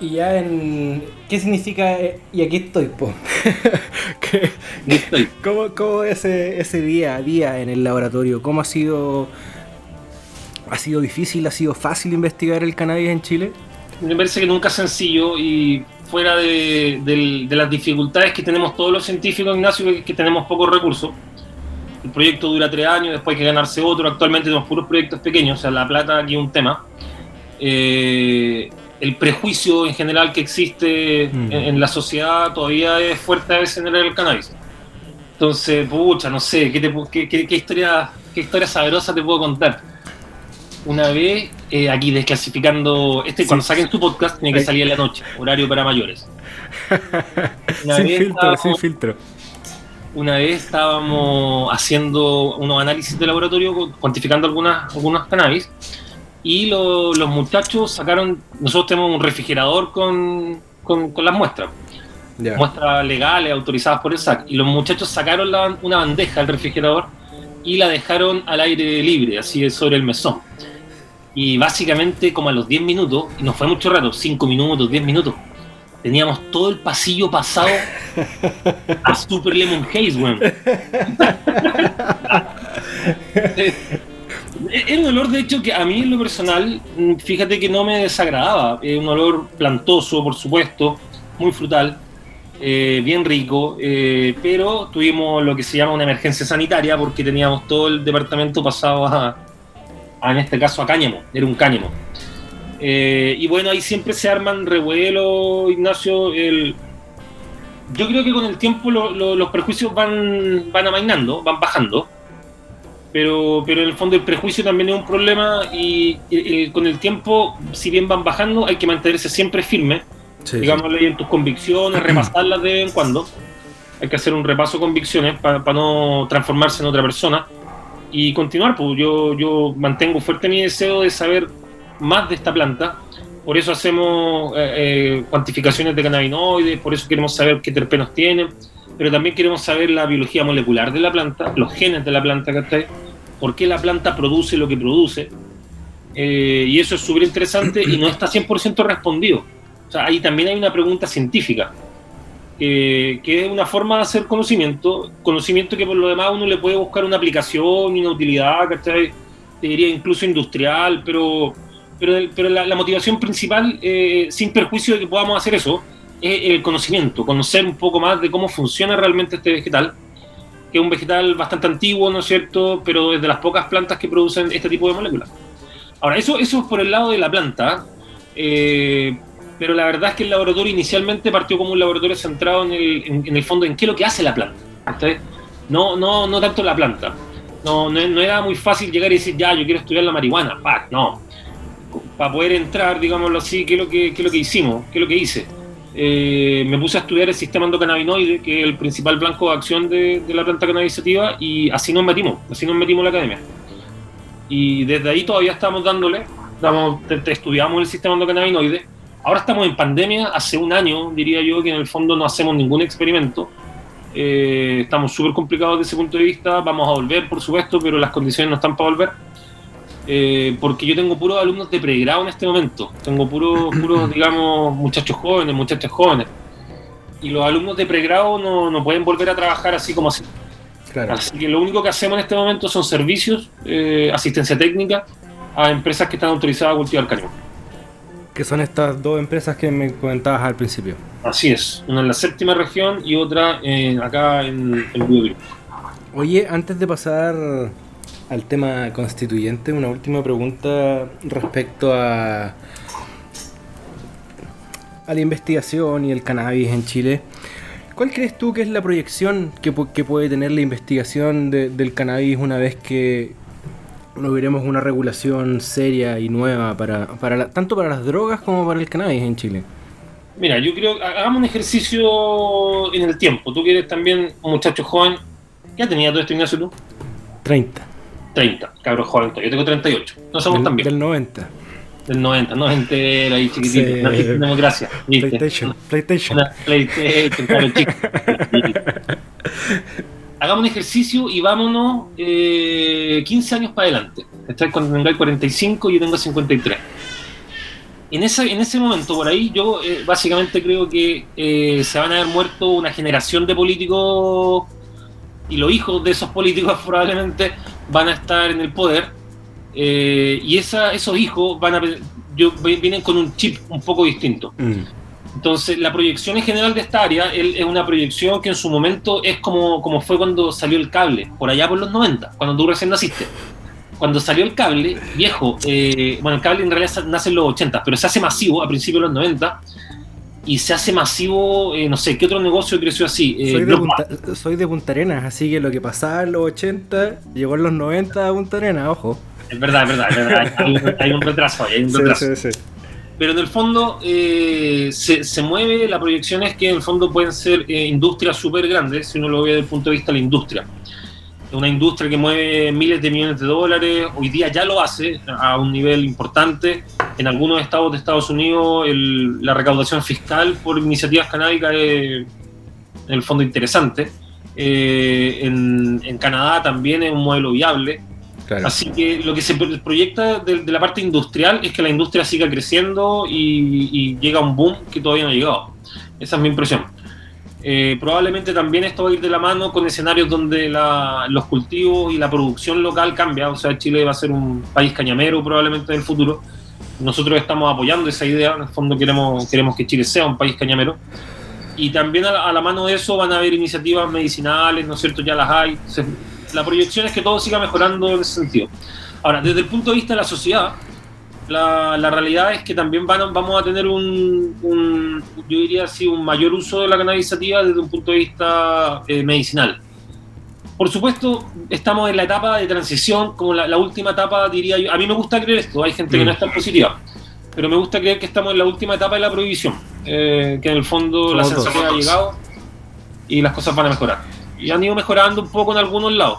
y, Y ya en. ¿Qué significa? Eh, y aquí estoy, po. ¿Cómo, ¿Cómo, ese, ese día a día en el laboratorio? ¿Cómo ha sido? ¿Ha sido difícil? ¿Ha sido fácil investigar el cannabis en Chile? me parece que nunca es sencillo y fuera de, las dificultades que tenemos todos los científicos, Ignacio, que, tenemos pocos recursos. El proyecto dura tres años, después hay que ganarse otro. Actualmente tenemos puros proyectos pequeños, o sea, la plata aquí es un tema. Eh, el prejuicio en general que existe mm. en, la sociedad todavía es fuerte a veces en el cannabis. Entonces, pucha, no sé, ¿qué, qué, historia, ¿qué historia sabrosa te puedo contar? una vez eh, aquí desclasificando. Este, cuando saquen tu podcast, tiene que salir en la noche, horario para mayores. sin filtro, sin filtro. Una vez estábamos haciendo unos análisis de laboratorio, cuantificando algunas, algunas cannabis, y los muchachos sacaron. Nosotros tenemos un refrigerador con, con, las muestras. Muestras legales, autorizadas por el SAC. Y los muchachos sacaron una bandeja del refrigerador y la dejaron al aire libre, así sobre el mesón. Y básicamente, como a los 10 minutos, y no fue mucho rato, 5 minutos, 10 minutos, teníamos todo el pasillo pasado a Super Lemon Haze, weón. Era un olor, de hecho, que a mí en lo personal, fíjate que no me desagradaba. Es un olor plantoso, por supuesto, muy frutal, eh, bien rico, eh, pero tuvimos lo que se llama una emergencia sanitaria porque teníamos todo el departamento pasado a, en este caso a cáñamo, era un cáñamo. Eh, y bueno, ahí siempre se arman revuelos, Ignacio. El... Yo creo que con el tiempo los prejuicios van, van amainando, van bajando. Pero, pero en el fondo el prejuicio también es un problema y, con el tiempo, si bien van bajando, hay que mantenerse siempre firme. digamos, en tus convicciones, repasarlas de vez en cuando. Hay que hacer un repaso de convicciones para no transformarse en otra persona y continuar, pues yo, yo mantengo fuerte mi deseo de saber más de esta planta, por eso hacemos eh, eh, cuantificaciones de cannabinoides, por eso queremos saber qué terpenos tienen, pero también queremos saber la biología molecular de la planta, los genes de la planta, ¿cachai? ¿Por qué la planta produce lo que produce? Eh, y eso es súper interesante y no está 100% respondido. O sea, ahí también hay una pregunta científica. que es una forma de hacer conocimiento, conocimiento que por lo demás uno le puede buscar una aplicación una utilidad, ¿cachai? Te diría incluso industrial, pero, pero, pero la, motivación principal, eh, sin perjuicio de que podamos hacer eso, es el conocimiento, conocer un poco más de cómo funciona realmente este vegetal, que es un vegetal bastante antiguo, ¿no es cierto?, pero es de las pocas plantas que producen este tipo de moléculas. Ahora, eso, eso es por el lado de la planta. Eh, pero la verdad es que el laboratorio inicialmente partió como un laboratorio centrado en el, en, el fondo en qué es lo que hace la planta. No, no, no tanto la planta. No, no, era muy fácil llegar y decir, ya, yo quiero estudiar la marihuana. no. Para poder entrar, digámoslo así, ¿qué es lo que, qué es lo que hicimos? ¿Qué es lo que hice? Eh, me puse a estudiar el sistema endocannabinoide, que es el principal blanco de acción de, de la planta cannabisativa, y así nos metimos, así nos metimos en la academia. Y desde ahí todavía estamos dándole, damos, estudiamos el sistema endocannabinoide, Ahora estamos en pandemia, hace un año diría yo que en el fondo no hacemos ningún experimento. Eh, estamos súper complicados desde ese punto de vista. Vamos a volver, por supuesto, pero las condiciones no están para volver. Eh, porque yo tengo puros alumnos de pregrado en este momento. Tengo puros, puros digamos, muchachos jóvenes, muchachas jóvenes. Y los alumnos de pregrado no, no pueden volver a trabajar así como así. Así que lo único que hacemos en este momento son servicios, eh, asistencia técnica a empresas que están autorizadas a cultivar cañón que son estas dos empresas que me comentabas al principio. Así es, una en la séptima región y otra acá en el. Oye, antes de pasar al tema constituyente, una última pregunta respecto a, a la investigación y el cannabis en Chile. ¿Cuál crees tú que es la proyección que, puede tener la investigación del cannabis una vez que, no veremos una regulación seria y nueva para, para tanto para las drogas como para el cannabis en Chile? Mira, yo creo, hagamos un ejercicio en el tiempo. Tú que eres también un muchacho joven. ¿Qué tenía todo esto, Ignacio, tú? 30. 30, cabros joven. Yo tengo 38. No somos del, tan Del 90. Del 90, no entero ahí chiquitito. Sí. democracia. PlayStation. PlayStation. PlayStation, claro, chico. hagamos un ejercicio y vámonos 15 eh, años para adelante. Cuando tengáis 45, yo tengo 53. En ese, en ese momento, por ahí, yo eh, básicamente creo que eh, se van a haber muerto una generación de políticos y los hijos de esos políticos probablemente van a estar en el poder. y esa, esos hijos van a, yo, vienen con un chip un poco distinto. Mm. Entonces, la proyección en general de esta área es una proyección que en su momento es como, como fue cuando salió el cable, por allá por los 90, cuando tú recién naciste. Cuando salió el cable, viejo, eh, bueno, el cable en realidad nace en los 80, pero se hace masivo a principios de los 90 y se hace masivo, eh, no sé, ¿qué otro negocio creció así? Eh, soy, de Punta, soy, de Punta, Arenas, así que lo que pasaba en los 80 llegó en los 90 a Punta Arenas, ojo. Es verdad, es verdad, es verdad. Hay, un, hay un retraso, hay un retraso. Sí, sí, sí pero en el fondo eh, se, mueve, la proyección es que en el fondo pueden ser eh, industrias súper grandes, si uno lo ve desde el punto de vista de la industria. Una industria que mueve miles de millones de dólares, hoy día ya lo hace a un nivel importante. En algunos estados de Estados Unidos la recaudación fiscal por iniciativas canábicas es en el fondo interesante. Eh, en, en Canadá también es un modelo viable. Así que lo que se proyecta de, la parte industrial es que la industria siga creciendo y, llega a un boom que todavía no ha llegado. Esa es mi impresión. Eh, probablemente también esto va a ir de la mano con escenarios donde los cultivos y la producción local cambia. O sea, Chile va a ser un país cañamero probablemente en el futuro. Nosotros estamos apoyando esa idea. En el fondo queremos, queremos que Chile sea un país cañamero. Y también a la, mano de eso van a haber iniciativas medicinales, ¿no es cierto? Ya las hay la proyección es que todo siga mejorando en ese sentido. Ahora, desde el punto de vista de la sociedad, la, la realidad es que también van, vamos a tener un, yo diría así, un mayor uso de la cannabisativa desde un punto de vista eh, medicinal. Por supuesto, estamos en la etapa de transición, como la, última etapa, diría yo. A mí me gusta creer esto, hay gente que no mm. es tan positiva, pero me gusta creer que estamos en la última etapa de la prohibición, eh, que en el fondo la sensación ha llegado y las cosas van a mejorar y han ido mejorando un poco en algunos lados.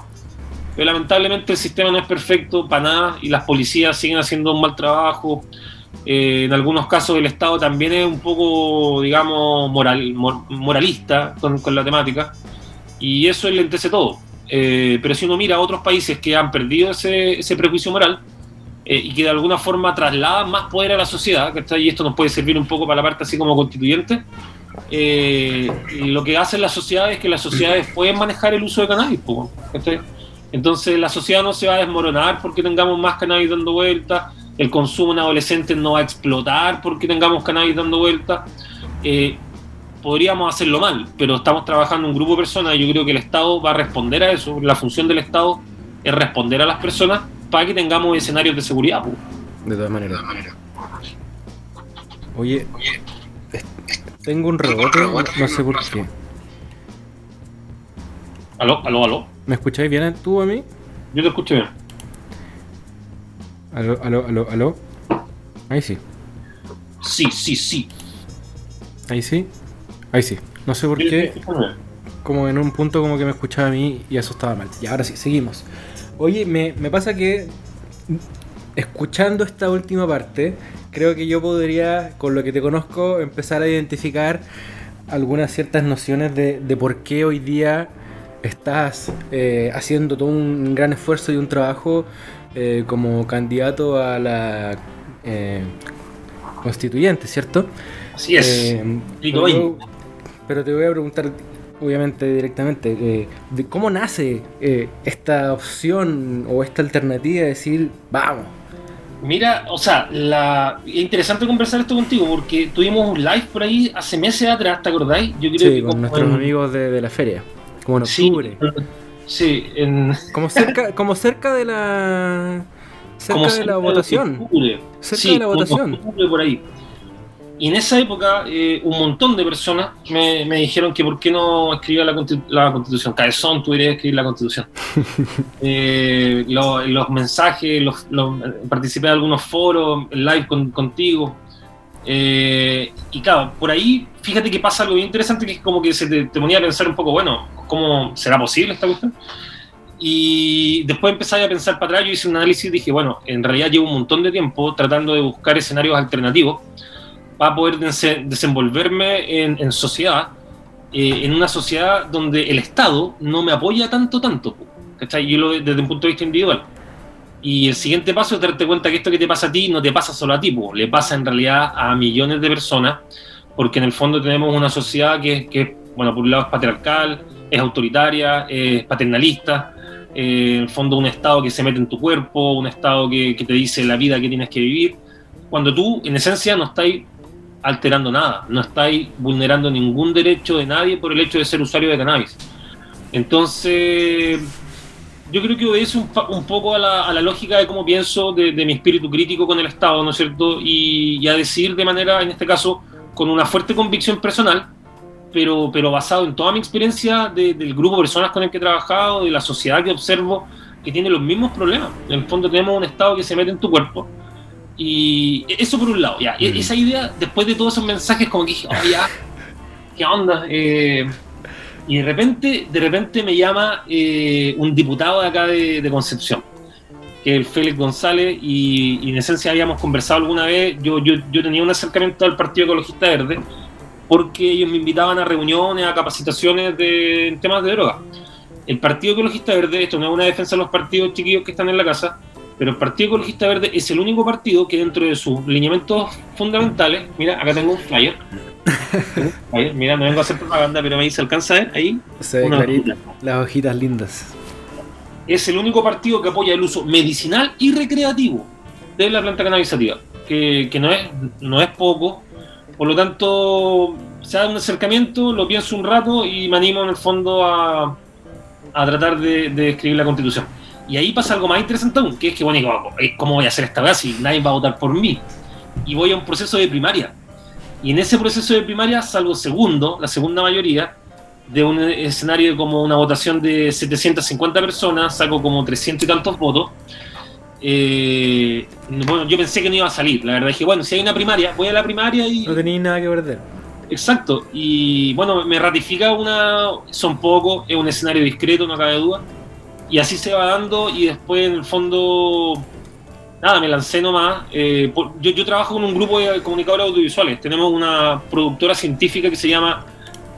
Pero lamentablemente el sistema no es perfecto para nada y las policías siguen haciendo un mal trabajo. Eh, en algunos casos el Estado también es un poco, digamos, moral, moralista con, la temática y eso enlentece todo. Eh, pero si uno mira a otros países que han perdido ese, ese prejuicio moral eh, y que de alguna forma trasladan más poder a la sociedad, y esto nos puede servir un poco para la parte así como constituyente, eh, lo que hace la sociedad es que las sociedades pueden manejar el uso de cannabis. Entonces la sociedad no se va a desmoronar porque tengamos más cannabis dando vueltas, el consumo en adolescentes no va a explotar porque tengamos cannabis dando vueltas. Podríamos hacerlo mal, pero estamos trabajando un grupo de personas y yo creo que el Estado va a responder a eso. La función del Estado es responder a las personas para que tengamos escenarios de seguridad. po. De todas maneras. Oye, es- tengo un rebote, no sé por qué. Aló, aló, aló. ¿Me escucháis bien tú a mí? Yo te escucho bien. Aló, aló, aló, aló. Ahí sí, Sí, sí, sí. ahí sí. Ahí sí. No sé por qué, como en un punto como que me escuchaba a mí y eso estaba mal. Y ahora sí, seguimos. Oye, me, me pasa que escuchando esta última parte, creo que yo podría, con lo que te conozco, empezar a identificar algunas ciertas nociones de, de por qué hoy día estás eh, haciendo todo un gran esfuerzo y un trabajo eh, como candidato a la eh, constituyente, ¿cierto? Así es. Pero, te voy a preguntar, obviamente, directamente, eh, de cómo nace eh, esta opción o esta alternativa de decir, vamos. Mira, o sea, la... es interesante conversar esto contigo porque tuvimos un live por ahí hace meses atrás, ¿te acordáis? Yo creo Sí, que con como nuestros en- amigos de, de la feria, como en octubre. sí, en... Como cerca, como cerca de la. Cerca como de cerca la votación. Cerca Sí, de la votación. por ahí. Y en esa época, eh, un montón de personas me, me dijeron que por qué no escribía la, constitu- la constitución. Cabezón, tú deberías escribir la constitución. Eh, lo- los mensajes, los, los- participé en algunos foros, live con- contigo. Eh, y claro, por ahí, fíjate que pasa algo bien interesante que es como que se te, te ponía a pensar un poco, bueno, ¿cómo será posible esta cuestión? Y después empecé a pensar para atrás, yo hice un análisis y dije, bueno, en realidad llevo un montón de tiempo tratando de buscar escenarios alternativos para poder dese- desenvolverme en, en sociedad, eh, en una sociedad donde el Estado no me apoya tanto, tanto, ¿cachai? Yo lo desde un punto de vista individual. Y el siguiente paso es darte cuenta que esto que te pasa a ti no te pasa solo a ti, po, le pasa en realidad a millones de personas, porque en el fondo tenemos una sociedad que, que bueno, por un lado es patriarcal, es autoritaria, es paternalista, eh, en el fondo un Estado que se mete en tu cuerpo, un Estado que, que te dice la vida que tienes que vivir, cuando tú en esencia no estáis alterando nada, no estáis vulnerando ningún derecho de nadie por el hecho de ser usuario de cannabis. Entonces, yo creo que obedece un, un poco a la, lógica de cómo pienso, de, de mi espíritu crítico con el Estado, ¿no es cierto? Y, y a decir de manera, en este caso, con una fuerte convicción personal, pero, pero basado en toda mi experiencia de- del grupo de personas con el que he trabajado, de la sociedad que observo, que tiene los mismos problemas. En el fondo tenemos un Estado que se mete en tu cuerpo. Y eso por un lado, ya. E- Mm. Esa idea, después de todos esos mensajes, como que dije, oh, ya, ¿qué onda? Eh, y de repente, de repente me llama eh, un diputado de acá de, de Concepción, que es el Félix González, y, y en esencia habíamos conversado alguna vez, yo, yo, yo tenía un acercamiento al Partido Ecologista Verde, porque ellos me invitaban a reuniones, a capacitaciones de en temas de droga. El Partido Ecologista Verde, esto no es una defensa de los partidos chiquillos que están en la casa, pero el Partido Ecologista Verde es el único partido que dentro de sus lineamientos fundamentales, mira, acá tengo un flyer, mira, no vengo a hacer propaganda, pero me dice, ¿alcanza a ver ahí? Se ve hojita. Las hojitas lindas. Es el único partido que apoya el uso medicinal y recreativo de la planta cannabisativa, que, que no, es, no es poco, por lo tanto, se da un acercamiento, lo pienso un rato y me animo en el fondo a, a tratar de, de escribir la constitución. Y ahí pasa algo más interesante aún, que es que, bueno, ¿cómo voy a hacer esta vez si nadie va a votar por mí? Y voy a un proceso de primaria. Y en ese proceso de primaria salgo segundo, la segunda mayoría, de un escenario de como una votación de 750 personas, saco como 300 y tantos votos. Eh, bueno, yo pensé que no iba a salir, la verdad dije, bueno, si hay una primaria, voy a la primaria y... No tenéis nada que perder. Exacto, y bueno, me ratifica una, son pocos, es un escenario discreto, no cabe duda, y así se va dando y después en el fondo, nada, me lancé nomás. eh, por- yo, yo trabajo con un grupo de comunicadores audiovisuales, tenemos una productora científica que se llama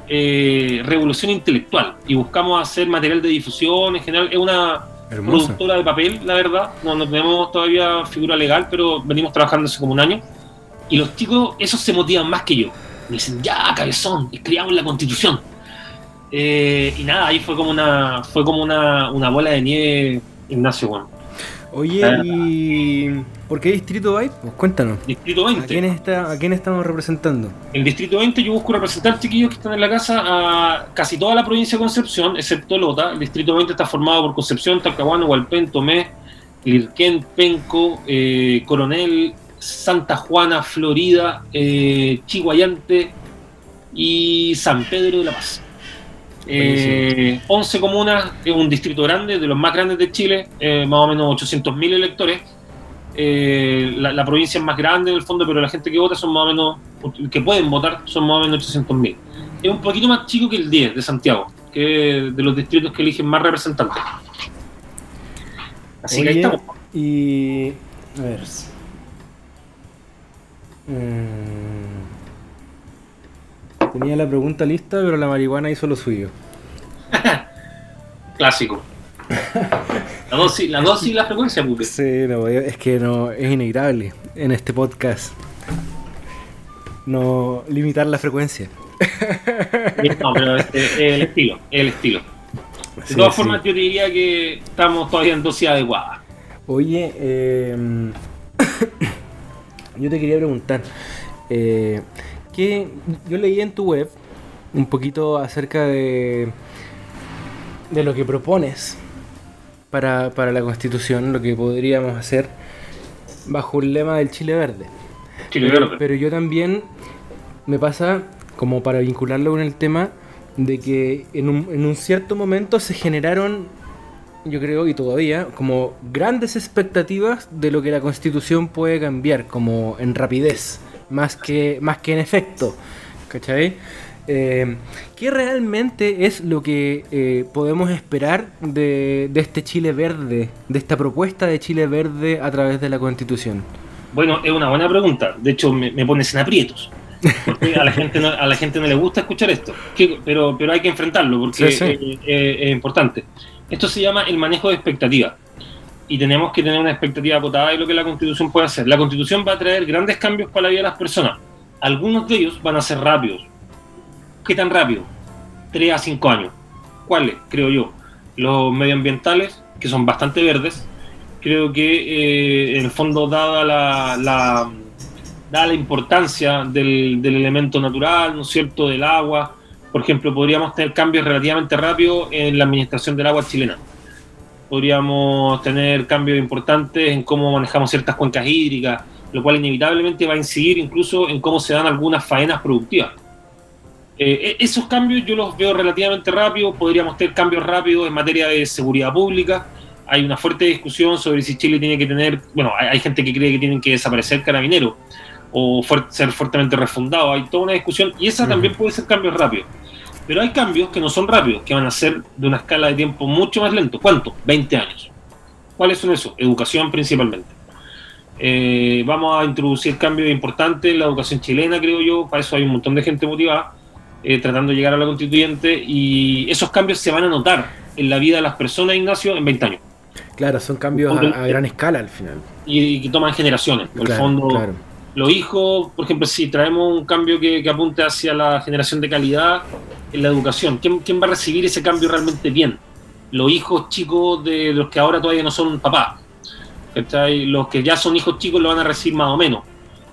eh, Revolución Intelectual y buscamos hacer material de difusión, en general es una Hermosa. productora de papel, la verdad. No, no tenemos todavía figura legal, pero venimos trabajando hace como un año. Y los chicos, esos se motivan más que yo. Me dicen, ya, cabezón, escribamos la constitución. Eh, y nada, ahí fue como una, fue como una, una bola de nieve, Ignacio, bueno. Oye, ¿y por qué Distrito 20? Pues cuéntanos. Distrito 20. ¿A quién, está, ¿A quién estamos representando? En Distrito 20 yo busco representar chiquillos que están en la casa a casi toda la provincia de Concepción, excepto Lota. El Distrito 20 está formado por Concepción, Talcahuano, Hualpén, Tomé, Lirquén, Penco, eh, Coronel, Santa Juana, Florida, eh, Chihuayante y San Pedro de la Paz. Eh, 11 comunas, es un distrito grande, de los más grandes de Chile, eh, más o menos 800.000 electores. Eh, la, la, provincia es más grande en el fondo, pero la gente que vota son más o menos, que pueden votar, son más o menos 800.000. Es un poquito más chico que el 10 de Santiago, que es de los distritos que eligen más representantes. Así Oye, que ahí estamos. Y. A ver. Mm, tenía la pregunta lista, pero la marihuana hizo lo suyo. Clásico. La dosis, la dosis y la frecuencia, Pupe. Sí, no, es que no, es inevitable en este podcast. No limitar la frecuencia. No, pero es, es el estilo, es el estilo. De sí, todas formas, sí. yo te diría que estamos todavía en dosis adecuada. Oye, eh, yo te quería preguntar, eh, que yo leí en tu web un poquito acerca de, de lo que propones para, para la constitución, lo que podríamos hacer bajo el lema del Chile Verde. Chile pero, Verde. pero yo también me pasa, como para vincularlo con el tema, de que en un, en un cierto momento se generaron yo creo, y todavía, como grandes expectativas de lo que la constitución puede cambiar, como en rapidez, más que, más que en efecto. ¿Cachai? Eh, ¿Qué realmente es lo que eh, podemos esperar de, de, este Chile verde, de esta propuesta de Chile verde a través de la constitución? Bueno, es una buena pregunta. De hecho, me, me pones en aprietos. Porque a la gente no, a la gente no le gusta escuchar esto. Pero, pero hay que enfrentarlo porque sí, sí. Es, es, es importante. Esto se llama el manejo de expectativas. Y tenemos que tener una expectativa acotada de lo que la Constitución puede hacer. La Constitución va a traer grandes cambios para la vida de las personas. Algunos de ellos van a ser rápidos. ¿Qué tan rápido? 3 a 5 años. ¿Cuáles? Creo yo. Los medioambientales, que son bastante verdes. Creo que, eh, en el fondo, dada la, la, dada la importancia del, del elemento natural, ¿no es cierto?, del agua, por ejemplo, podríamos tener cambios relativamente rápidos en la administración del agua chilena. Podríamos tener cambios importantes en cómo manejamos ciertas cuencas hídricas, lo cual inevitablemente va a incidir incluso en cómo se dan algunas faenas productivas. Eh, esos cambios yo los veo relativamente rápidos, podríamos tener cambios rápidos en materia de seguridad pública. Hay una fuerte discusión sobre si Chile tiene que tener, bueno, hay, hay gente que cree que tienen que desaparecer carabineros o ser fuertemente refundado. Hay toda una discusión y esa uh -huh. también puede ser cambios rápidos. Pero hay cambios que no son rápidos, que van a ser de una escala de tiempo mucho más lento. ¿Cuánto? 20 años. ¿Cuáles son esos? Educación principalmente. Eh, vamos a introducir cambios importantes en la educación chilena, creo yo. Para eso hay un montón de gente motivada, eh, tratando de llegar a la constituyente. Y esos cambios se van a notar en la vida de las personas, Ignacio, en 20 años. Claro, son cambios a, a gran escala al final. Y, que toman generaciones. En claro, el fondo, claro los hijos, por ejemplo, si traemos un cambio que, que, apunte hacia la generación de calidad en la educación, ¿quién, ¿quién, va a recibir ese cambio realmente bien? Los hijos chicos de los que ahora todavía no son papás. Los que ya son hijos chicos lo van a recibir más o menos.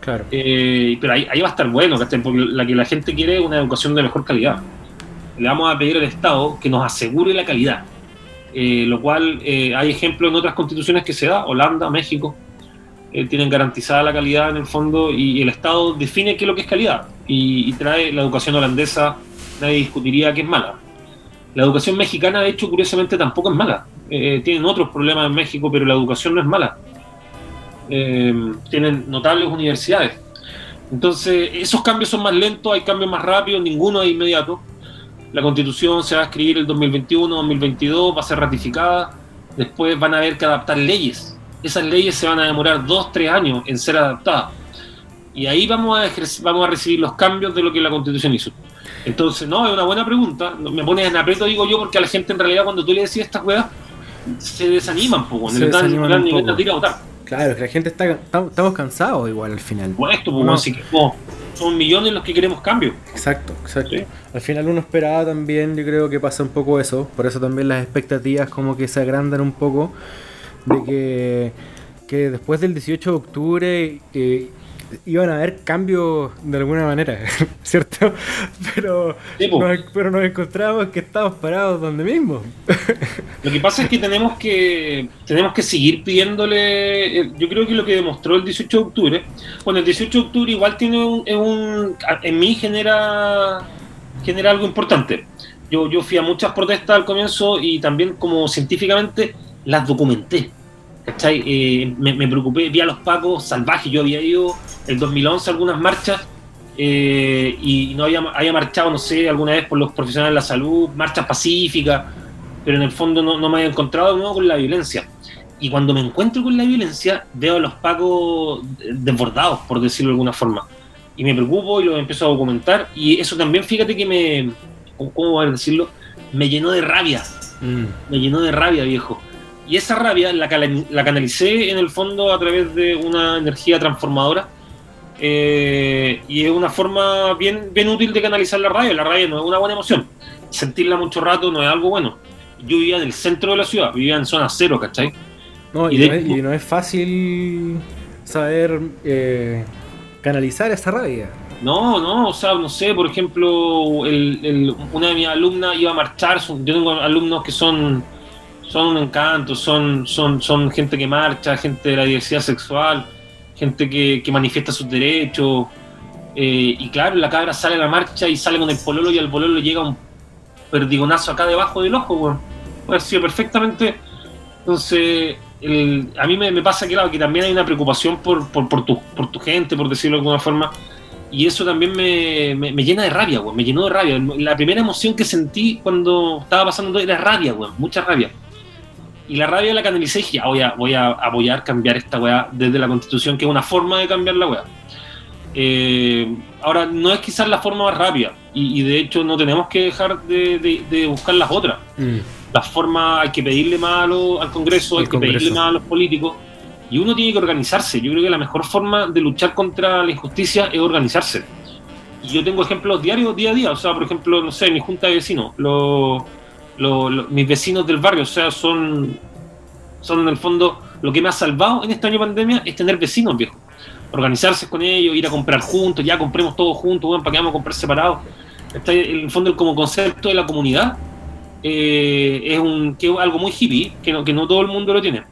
Claro. Eh, pero ahí, ahí, va a estar bueno, ¿cachai? porque la que la gente quiere es una educación de mejor calidad. Le vamos a pedir al Estado que nos asegure la calidad. Eh, lo cual eh, hay ejemplos en otras constituciones que se da, Holanda, México, eh, tienen garantizada la calidad en el fondo y, el Estado define qué es lo que es calidad y, y, trae la educación holandesa, nadie discutiría que es mala. La educación mexicana, de hecho, curiosamente tampoco es mala. Eh, tienen otros problemas en México, pero la educación no es mala. Eh, tienen notables universidades. Entonces, esos cambios son más lentos, hay cambios más rápidos, ninguno es inmediato. La constitución se va a escribir el 2021, 2022, va a ser ratificada. Después van a haber que adaptar leyes esas leyes se van a demorar dos, tres años en ser adaptadas. Y ahí vamos a, vamos a recibir los cambios de lo que la Constitución hizo. Entonces, no, es una buena pregunta. Me pones en aprieto, digo yo, porque a la gente en realidad cuando tú le decís estas weas, se desaniman, pues, se desaniman un poco. a votar. Claro, que la gente está, estamos cansados igual al final. Por esto, pues, no. así que, son millones los que queremos cambio. Exacto, exacto. Al final uno esperaba también, yo creo que pasa un poco eso, por eso también las expectativas como que se agrandan un poco, de que, que después del 18 de octubre eh, iban a haber cambios de alguna manera, ¿cierto? Pero, nos, pero nos encontramos que estamos parados donde mismo. Lo que pasa es que tenemos que tenemos que seguir pidiéndole, eh, yo creo que lo que demostró el 18 de octubre, bueno, el 18 de octubre igual tiene un, en mí genera, genera algo importante. Yo, yo fui a muchas protestas al comienzo y también como científicamente las documenté. ¿Cachai? Eh, me, me, preocupé, vi a los pacos salvajes, yo había ido el 2011 algunas marchas eh, y no había, había marchado, no sé, alguna vez por los profesionales de la salud, marchas pacíficas, pero en el fondo no, me había encontrado de nuevo con la violencia. Y cuando me encuentro con la violencia, veo a los pacos desbordados, por decirlo de alguna forma. Y me preocupo y lo empiezo a documentar. Y eso también, fíjate que me, ¿cómo voy a decirlo? Me llenó de rabia. Mm. Me llenó de rabia, viejo. Y esa rabia la, la canalicé en el fondo a través de una energía transformadora eh, y es una forma bien, bien útil de canalizar la rabia. La rabia no es una buena emoción. Sentirla mucho rato no es algo bueno. Yo vivía en el centro de la ciudad, vivía en zona cero, ¿cachai? No, y, no, es, fácil saber eh, canalizar esa rabia. No, no, o sea, no sé, por ejemplo, una de mis alumnas iba a marchar, yo tengo alumnos que son, son un encanto, son, son, son gente que marcha, gente de la diversidad sexual, gente que, manifiesta sus derechos. Eh, y claro, la cabra sale a la marcha y sale con el pololo y al pololo le llega un perdigonazo acá debajo del ojo, bueno. Puede haber sido perfectamente. Entonces, a mí me, pasa que, claro, que también hay una preocupación por, por, por, tu, por tu gente, por decirlo de alguna forma. Y eso también me, me, llena de rabia, güey. Me llenó de rabia. La primera emoción que sentí cuando estaba pasando era rabia, güey. Mucha rabia. Y la rabia la canalicé y dije, voy a, voy a apoyar cambiar esta weá desde la constitución, que es una forma de cambiar la weá. Eh, ahora, no es quizás la forma más rápida, y, de hecho no tenemos que dejar de, buscar las otras. Mm. Las formas, hay que pedirle más al Congreso, hay que pedirle más a los políticos, y uno tiene que organizarse. Yo creo que la mejor forma de luchar contra la injusticia es organizarse. Y yo tengo ejemplos diarios, día a día, o sea, por ejemplo, no sé, mi junta de vecinos, los mis vecinos del barrio, o sea, son, son en el fondo lo que me ha salvado en este año de pandemia es tener vecinos, viejo. Organizarse con ellos, ir a comprar juntos, ya compremos todos juntos, bueno, para que vamos a comprar separados. Está en el fondo como concepto de la comunidad eh, es, un, que algo muy hippie, que no, que no todo el mundo lo tiene.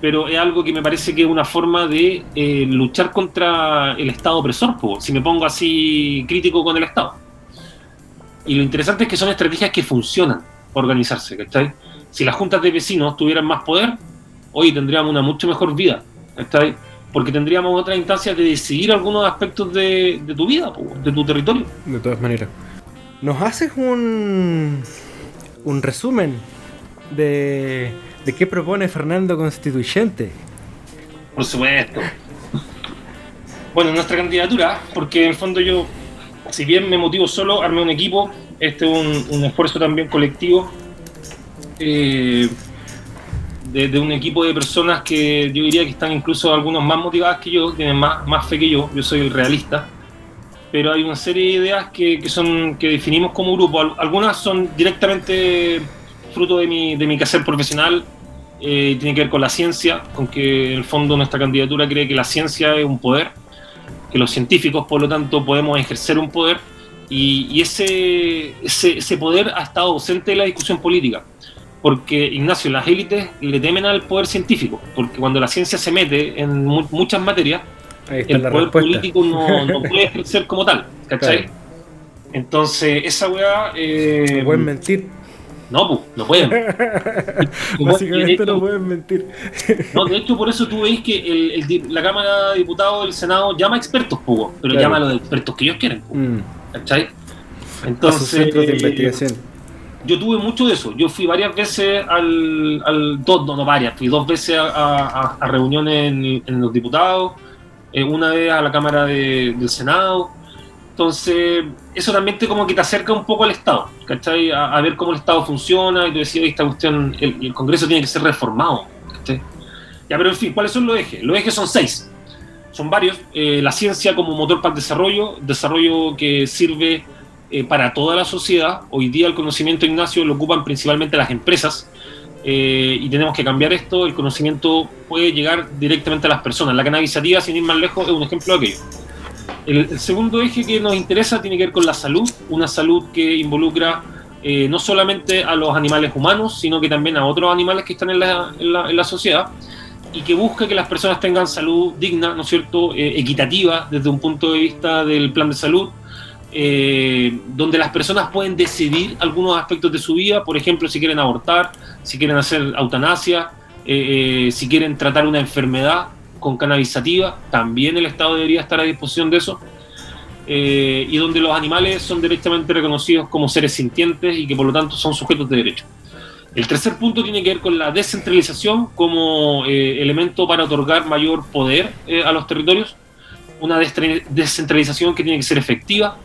Pero es algo que me parece que es una forma de eh, luchar contra el Estado opresor, si me pongo así crítico con el Estado. Y lo interesante es que son estrategias que funcionan organizarse, ¿cachai? Si las juntas de vecinos tuvieran más poder, hoy tendríamos una mucho mejor vida, ¿cachai? Porque tendríamos otra instancia de decidir algunos aspectos de, tu vida, de tu territorio. De todas maneras. ¿Nos haces un, un resumen de, de qué propone Fernando Constituyente? Por supuesto. Bueno, nuestra candidatura, porque en el fondo yo, si bien me motivo solo, armé un equipo este es un, esfuerzo también colectivo eh, de, un equipo de personas que yo diría que están incluso algunos más motivadas que yo, tienen más, más fe que yo, yo soy el realista, pero hay una serie de ideas que, son, que definimos como grupo. Algunas son directamente fruto de mi, de mi quehacer profesional, eh, tiene que ver con la ciencia, con que en el fondo nuestra candidatura cree que la ciencia es un poder, que los científicos por lo tanto podemos ejercer un poder y, ese, ese, poder ha estado ausente de la discusión política. Porque, Ignacio, las élites le temen al poder científico, porque cuando la ciencia se mete en muchas materias, el poder político no, puede ejercer como tal, ¿cachai? Entonces, esa weá... Eh, pueden mentir. No, pues, no pueden. Básicamente no pueden mentir. no, de hecho, por eso tú veis que la Cámara de Diputados del Senado llama a expertos, pues, pero llama a los expertos que ellos quieren. Mm. ¿Cachai? Entonces, de investigación. Yo tuve mucho de eso. Yo fui varias veces al. al dos, no, no varias, fui dos veces a, reuniones en, los diputados, eh, una vez a la Cámara del Senado. Entonces, eso también te como que te acerca un poco al Estado, ¿cachai? A, ver cómo el Estado funciona y tú decías, esta cuestión, el, el, Congreso tiene que ser reformado, ¿cachai? Ya, pero en fin, ¿cuáles son los ejes? Los ejes son seis. Son varios. Eh, la ciencia como motor para el desarrollo, desarrollo que sirve eh, para toda la sociedad. Hoy día el conocimiento, Ignacio, lo ocupan principalmente las empresas eh, y tenemos que cambiar esto. El conocimiento puede llegar directamente a las personas. La cannabisativa, sin ir más lejos, es un ejemplo de aquello. El, el segundo eje que nos interesa tiene que ver con la salud, una salud que involucra eh, no solamente a los animales humanos, sino que también a otros animales que están en la, en la, en la sociedad y que busca que las personas tengan salud digna, ¿no es cierto?, eh, equitativa desde un punto de vista del plan de salud, eh, donde las personas pueden decidir algunos aspectos de su vida, por ejemplo, si quieren abortar, si quieren hacer eutanasia, eh, si quieren tratar una enfermedad con cannabisativa, también el Estado debería estar a disposición de eso. Y donde los animales son directamente reconocidos como seres sintientes y que por lo tanto son sujetos de derecho. El tercer punto tiene que ver con la descentralización como eh, elemento para otorgar mayor poder eh, a los territorios, una descentralización que tiene que ser efectiva,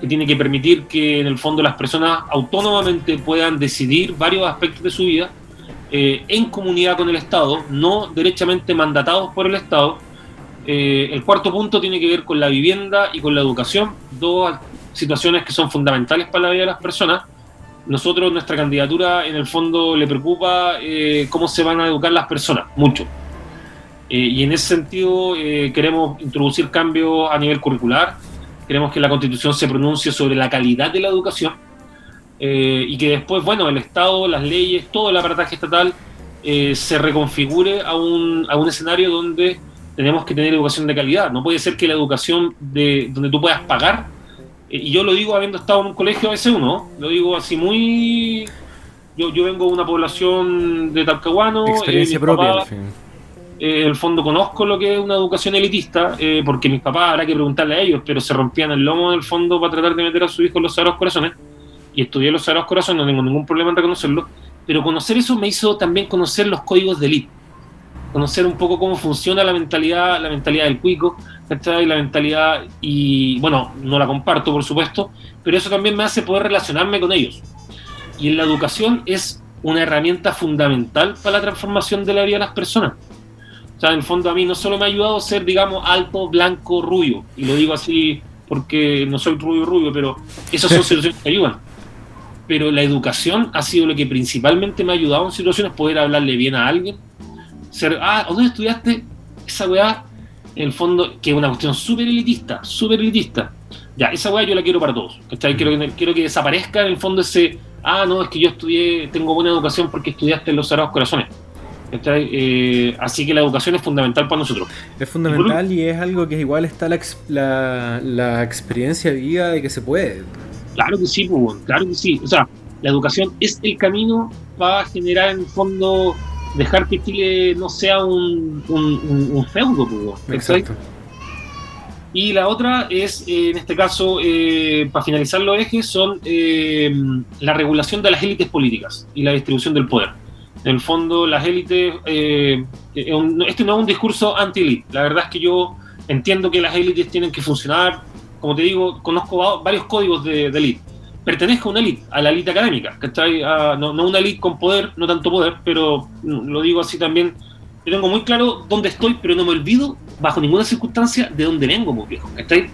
que tiene que permitir que en el fondo las personas autónomamente puedan decidir varios aspectos de su vida eh, en comunidad con el Estado, no derechamente mandatados por el Estado. Eh, el cuarto punto tiene que ver con la vivienda y con la educación, dos situaciones que son fundamentales para la vida de las personas. Nosotros, nuestra candidatura, en el fondo, le preocupa eh, cómo se van a educar las personas, mucho. Eh, y en ese sentido, eh, queremos introducir cambios a nivel curricular. Queremos que la Constitución se pronuncie sobre la calidad de la educación eh, y que después, bueno, el Estado, las leyes, todo el aparataje estatal eh, se reconfigure a un, a un escenario donde tenemos que tener educación de calidad. No puede ser que la educación de, donde tú puedas pagar, y yo lo digo habiendo estado en un colegio ABC1, ¿no? lo digo así muy... Yo, yo vengo de una población de Talcahuano. eh, Experiencia propia, al fin. eh, en el fondo conozco lo que es una educación elitista, eh, porque mis papás habrá que preguntarle a ellos, pero se rompían el lomo en el fondo para tratar de meter a su hijo en los Sagrados Corazones. Y estudié los Sagrados Corazones, no tengo ningún problema en reconocerlo. Pero conocer eso me hizo también conocer los códigos de élite. Conocer un poco cómo funciona la mentalidad, la mentalidad del cuico, ¿cachai? La mentalidad, y bueno, no la comparto, por supuesto, pero eso también me hace poder relacionarme con ellos. Y en la educación es una herramienta fundamental para la transformación de la vida de las personas. O sea, en el fondo a mí no solo me ha ayudado a ser, digamos, alto, blanco, rubio, y lo digo así porque no soy rubio, rubio, pero esas son situaciones que ayudan. Pero la educación ha sido lo que principalmente me ha ayudado en situaciones, poder hablarle bien a alguien, ser, ah, ¿dónde estudiaste? Esa weá, en el fondo, que es una cuestión súper elitista, súper elitista. Ya, esa weá yo la quiero para todos. ¿cachai? Quiero, que, quiero que desaparezca en el fondo ese, ah, no, es que yo estudié, tengo buena educación porque estudiaste en los Sagrados Corazones. Eh, así que la educación es fundamental para nosotros. Es fundamental y es algo que igual está la, la, la experiencia viva de que se puede. Claro que sí, pues, claro que sí. O sea, la educación es el camino para generar en el fondo, dejar que Chile no sea un, un, un- un feudo. Exacto. Y la otra es, eh, en este caso, eh, para finalizar los ejes, son eh, la regulación de las élites políticas y la distribución del poder. En el fondo, las élites, eh, este no es un discurso anti-élite. La verdad es que yo entiendo que las élites tienen que funcionar. Como te digo, conozco va- varios códigos de, de élite. Pertenezco a una élite, a la élite académica, ¿cachai? A- no, no una élite con poder, no tanto poder, pero mm, lo digo así también yo tengo muy claro dónde estoy, pero no me olvido, bajo ninguna circunstancia, de dónde vengo, pues, viejo, ¿cachai?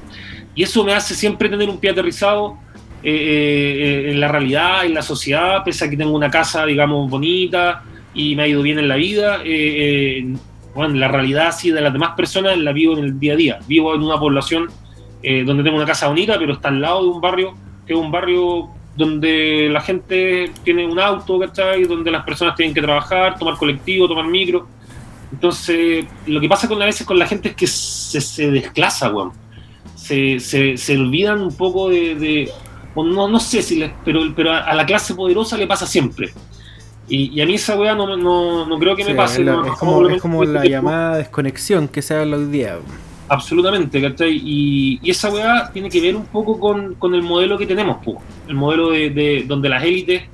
Y eso me hace siempre tener un pie aterrizado eh, eh, en la realidad, en la sociedad, pese a que tengo una casa, digamos, bonita y me ha ido bien en la vida. eh, bueno, la realidad así de las demás personas la vivo en el día a día. Vivo en una población donde tengo una casa bonita, pero está al lado de un barrio es un barrio donde la gente tiene un auto, ¿cachai? Donde las personas tienen que trabajar, tomar colectivo, tomar micro. Entonces, lo que pasa con a veces con la gente es que se, se desclasa, weón. Se, se, se olvidan un poco de. de- o no, no sé si les, pero, pero a, la clase poderosa le pasa siempre. Y, y a mí esa weá no, no, no creo que me pase. es, la- es como, es como la llamada desconexión que se habla hoy día. Absolutamente, ¿cachai? Y, y esa weá tiene que ver un poco con, con el modelo que tenemos, pues. El modelo de, de- donde las élites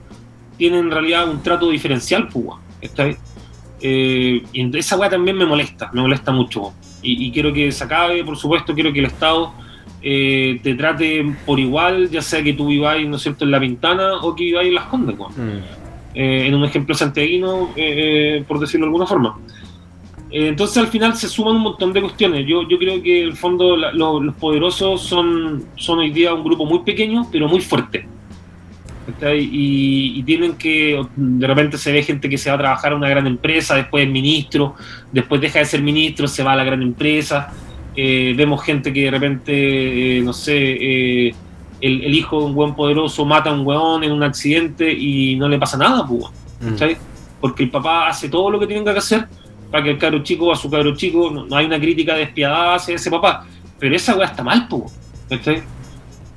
tienen en realidad un trato diferencial, weón, ¿cachai? Eh, y esa weá también me molesta, me molesta mucho. Y, y quiero que se acabe, por supuesto, quiero que el Estado eh, te trate por igual, ya sea que tú viváis, ¿no es cierto?, en La Pintana o que viváis en Las Condes, Mm. eh, en un ejemplo santiaguino, eh, eh, por decirlo de alguna forma. Eh, entonces al final se suman un montón de cuestiones. Yo, yo creo que en el fondo los poderosos son, son hoy día un grupo muy pequeño, pero muy fuerte. Y, tienen que, de repente se ve gente que se va a trabajar a una gran empresa, después es ministro, después deja de ser ministro, se va a la gran empresa. Eh, vemos gente que de repente, eh, no sé, el, hijo de un buen poderoso mata a un weón en un accidente y no le pasa nada, pues, Porque el papá hace todo lo que tiene que hacer para que el cabro chico, a su cabro chico, no, hay una crítica despiadada hacia ese papá. Pero esa weá está mal, pues,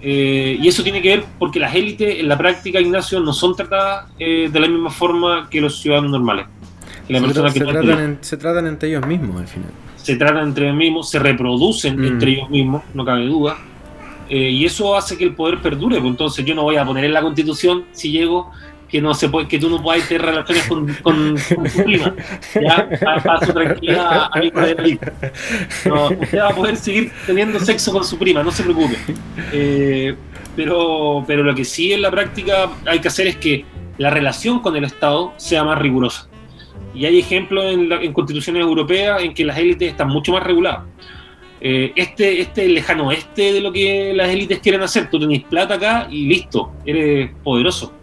y eso tiene que ver porque las élites en la práctica, Ignacio, no son tratadas eh, de la misma forma que los ciudadanos normales. se, tratan entre ellos mismos al final. Se tratan entre ellos mismos, se reproducen mm. entre ellos mismos, no cabe duda. Eh, y eso hace que el poder perdure. Pues entonces yo no voy a poner en la constitución, si llego, que no se puede, que tú no puedas tener relaciones con, con, tu prima. Ya, para, su tranquilidad, amigo de No, usted va a poder seguir teniendo sexo con su prima, no se preocupe. Eh, pero, pero lo que sí en la práctica hay que hacer es que la relación con el Estado sea más rigurosa. Y hay ejemplos en, en constituciones europeas en que las élites están mucho más reguladas. Eh, este, este lejano oeste de lo que las élites quieren hacer. Tú tenés plata acá y listo, eres poderoso.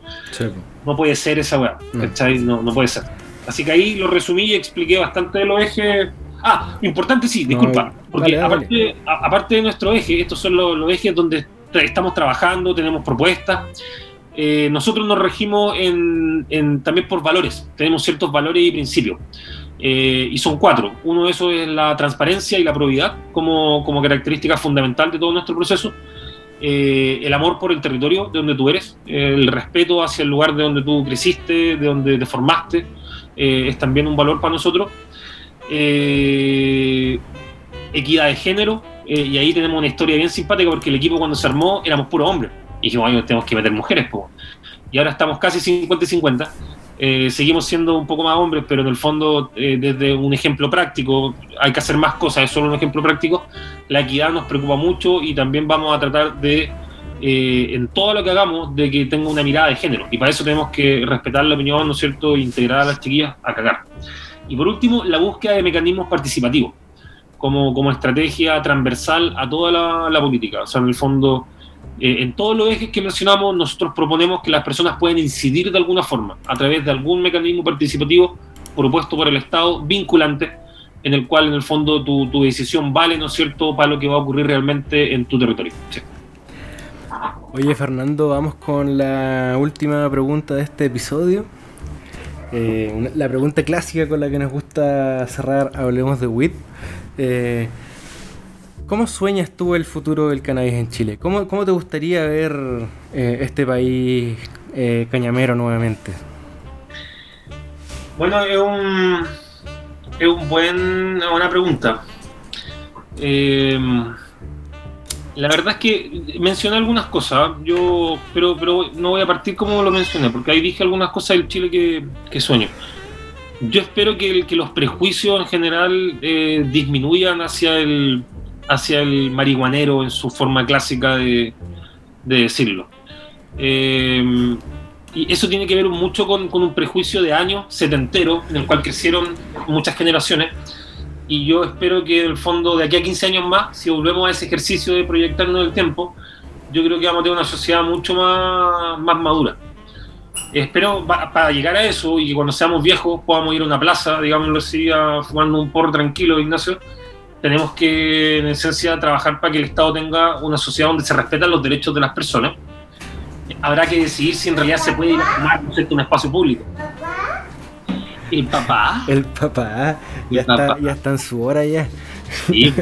No puede ser esa weá, no. No, puede ser. Así que ahí lo resumí y expliqué bastante de los ejes. Ah, importante sí, disculpa, porque aparte, aparte de nuestro eje, estos son los, ejes donde estamos trabajando, tenemos propuestas. Eh, nosotros nos regimos en, también por valores, tenemos ciertos valores y principios. Eh, y son cuatro. Uno de esos es la transparencia y la probidad como, como característica fundamental de todo nuestro proceso. Eh, el amor por el territorio de donde tú eres, el respeto hacia el lugar de donde tú creciste, de donde te formaste, eh, es también un valor para nosotros. equidad de género, y ahí tenemos una historia bien simpática porque el equipo cuando se armó éramos puros hombres. Y dijimos, tenemos que meter mujeres, y ahora estamos casi 50 y 50 eh, seguimos siendo un poco más hombres, pero en el fondo, eh, desde un ejemplo práctico, hay que hacer más cosas, es solo un ejemplo práctico. La equidad nos preocupa mucho y también vamos a tratar de, eh, en todo lo que hagamos, de que tenga una mirada de género. Y para eso tenemos que respetar la opinión, ¿no es cierto?, e integrar a las chiquillas a cagar. Y por último, la búsqueda de mecanismos participativos, como, como estrategia transversal a toda la, la política. O sea, en el fondo eh, en todos los ejes que mencionamos, nosotros proponemos que las personas puedan incidir de alguna forma, a través de algún mecanismo participativo propuesto por el Estado, vinculante, en el cual en el fondo tu, tu decisión vale, ¿no es cierto?, para lo que va a ocurrir realmente en tu territorio. Oye, Fernando, vamos con la última pregunta de este episodio. Eh, la pregunta clásica con la que nos gusta cerrar Hablemos de WIT. Eh, ¿Cómo sueñas tú el futuro del cannabis en Chile? ¿Cómo, cómo te gustaría ver eh, este país eh, cañamero nuevamente? Bueno, es un, es un buen, una pregunta. Eh, la verdad es que mencioné algunas cosas, yo, pero, pero no voy a partir como lo mencioné, porque ahí dije algunas cosas del Chile que, que sueño. Yo espero que, que los prejuicios en general disminuyan hacia el hacia el marihuanero en su forma clásica de, decirlo. Eh, y eso tiene que ver mucho con, un prejuicio de años setentero, en el cual crecieron muchas generaciones. Y yo espero que en el fondo, de aquí a 15 años más, si volvemos a ese ejercicio de proyectarnos el tiempo, yo creo que vamos a tener una sociedad mucho más, más madura. Espero para llegar a eso y que cuando seamos viejos podamos ir a una plaza, digámoslo así, a fumando un porro tranquilo, Ignacio, tenemos que, en esencia, trabajar para que el Estado tenga una sociedad donde se respetan los derechos de las personas. Habrá que decidir si en realidad se puede ir a fumar un espacio público. El papá. El papá. Ya, está, ya está en su hora ya. Sí,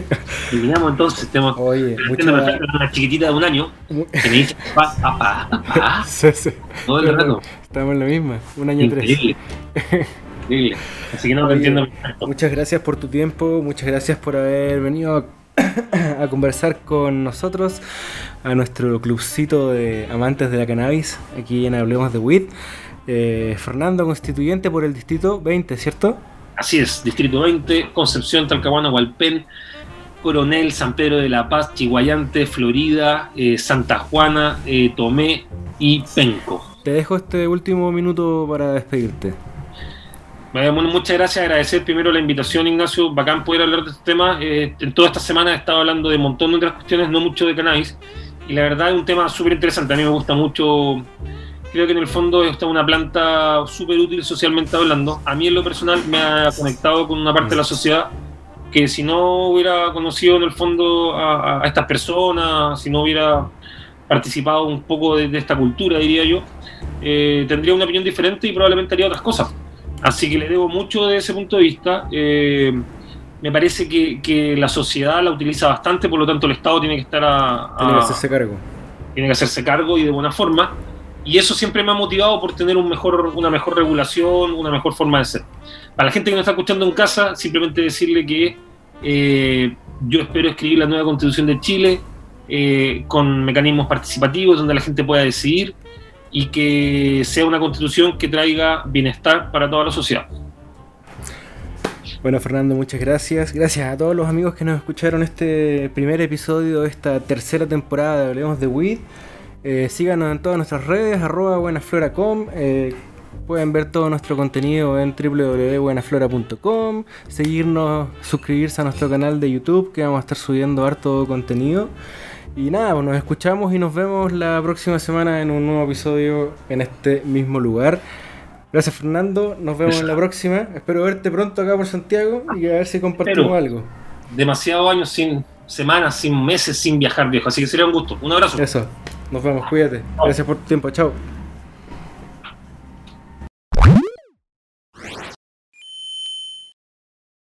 terminamos entonces. Tenemos Oye, una chiquitita de un año que me dice papá, papá, papá. Sí, sí. Todo el rato. Estamos en la misma, un año Increíble. tres. Así que no entiendo. Muchas gracias por tu tiempo, muchas gracias por haber venido a, conversar con nosotros, a nuestro clubcito de amantes de la cannabis, aquí en Hablemos de WIT. Eh, Fernando, constituyente por el distrito 20, ¿cierto? Así es, distrito 20, Concepción, Talcahuano, Hualpén, Coronel, San Pedro de la Paz, Chihuayante, Florida, eh, Santa Juana, eh, Tomé y Penco. Te dejo este último minuto para despedirte. Bueno, muchas gracias, agradecer primero la invitación, Ignacio. Bacán poder hablar de este tema. Eh, en toda esta semana he estado hablando de un montón de otras cuestiones, no mucho de cannabis. Y la verdad es un tema súper interesante. A mí me gusta mucho. Creo que en el fondo es una planta súper útil socialmente hablando. A mí en lo personal me ha conectado con una parte de la sociedad que si no hubiera conocido en el fondo a, estas personas, si no hubiera participado un poco de, esta cultura, diría yo, eh, tendría una opinión diferente y probablemente haría otras cosas. Así que le debo mucho de ese punto de vista. Eh, me parece que, la sociedad la utiliza bastante, por lo tanto el Estado tiene que estar a, Tiene que hacerse cargo. Tiene que hacerse cargo y de buena forma. Y eso siempre me ha motivado por tener un mejor, una mejor regulación, una mejor forma de ser. Para la gente que nos está escuchando en casa, simplemente decirle que eh, yo espero escribir la nueva constitución de Chile eh, con mecanismos participativos donde la gente pueda decidir y que sea una constitución que traiga bienestar para toda la sociedad. Bueno, Fernando, muchas gracias. Gracias a todos los amigos que nos escucharon este primer episodio de esta tercera temporada de Hablemos de Weed. Eh, síganos en todas nuestras redes, arroba buenaflora.com. Eh, pueden ver todo nuestro contenido en www.buenaflora.com. Seguirnos, suscribirse a nuestro canal de YouTube, que vamos a estar subiendo harto contenido. Y nada, pues nos escuchamos y nos vemos la próxima semana en un nuevo episodio en este mismo lugar. Gracias Fernando, nos vemos en la próxima. Espero verte pronto acá por Santiago y a ver si compartimos algo. Demasiados años sin semanas, sin meses, sin viajar, viejo. Así que sería un gusto. Un abrazo. Eso, nos vemos, cuídate. Gracias por tu tiempo, chao.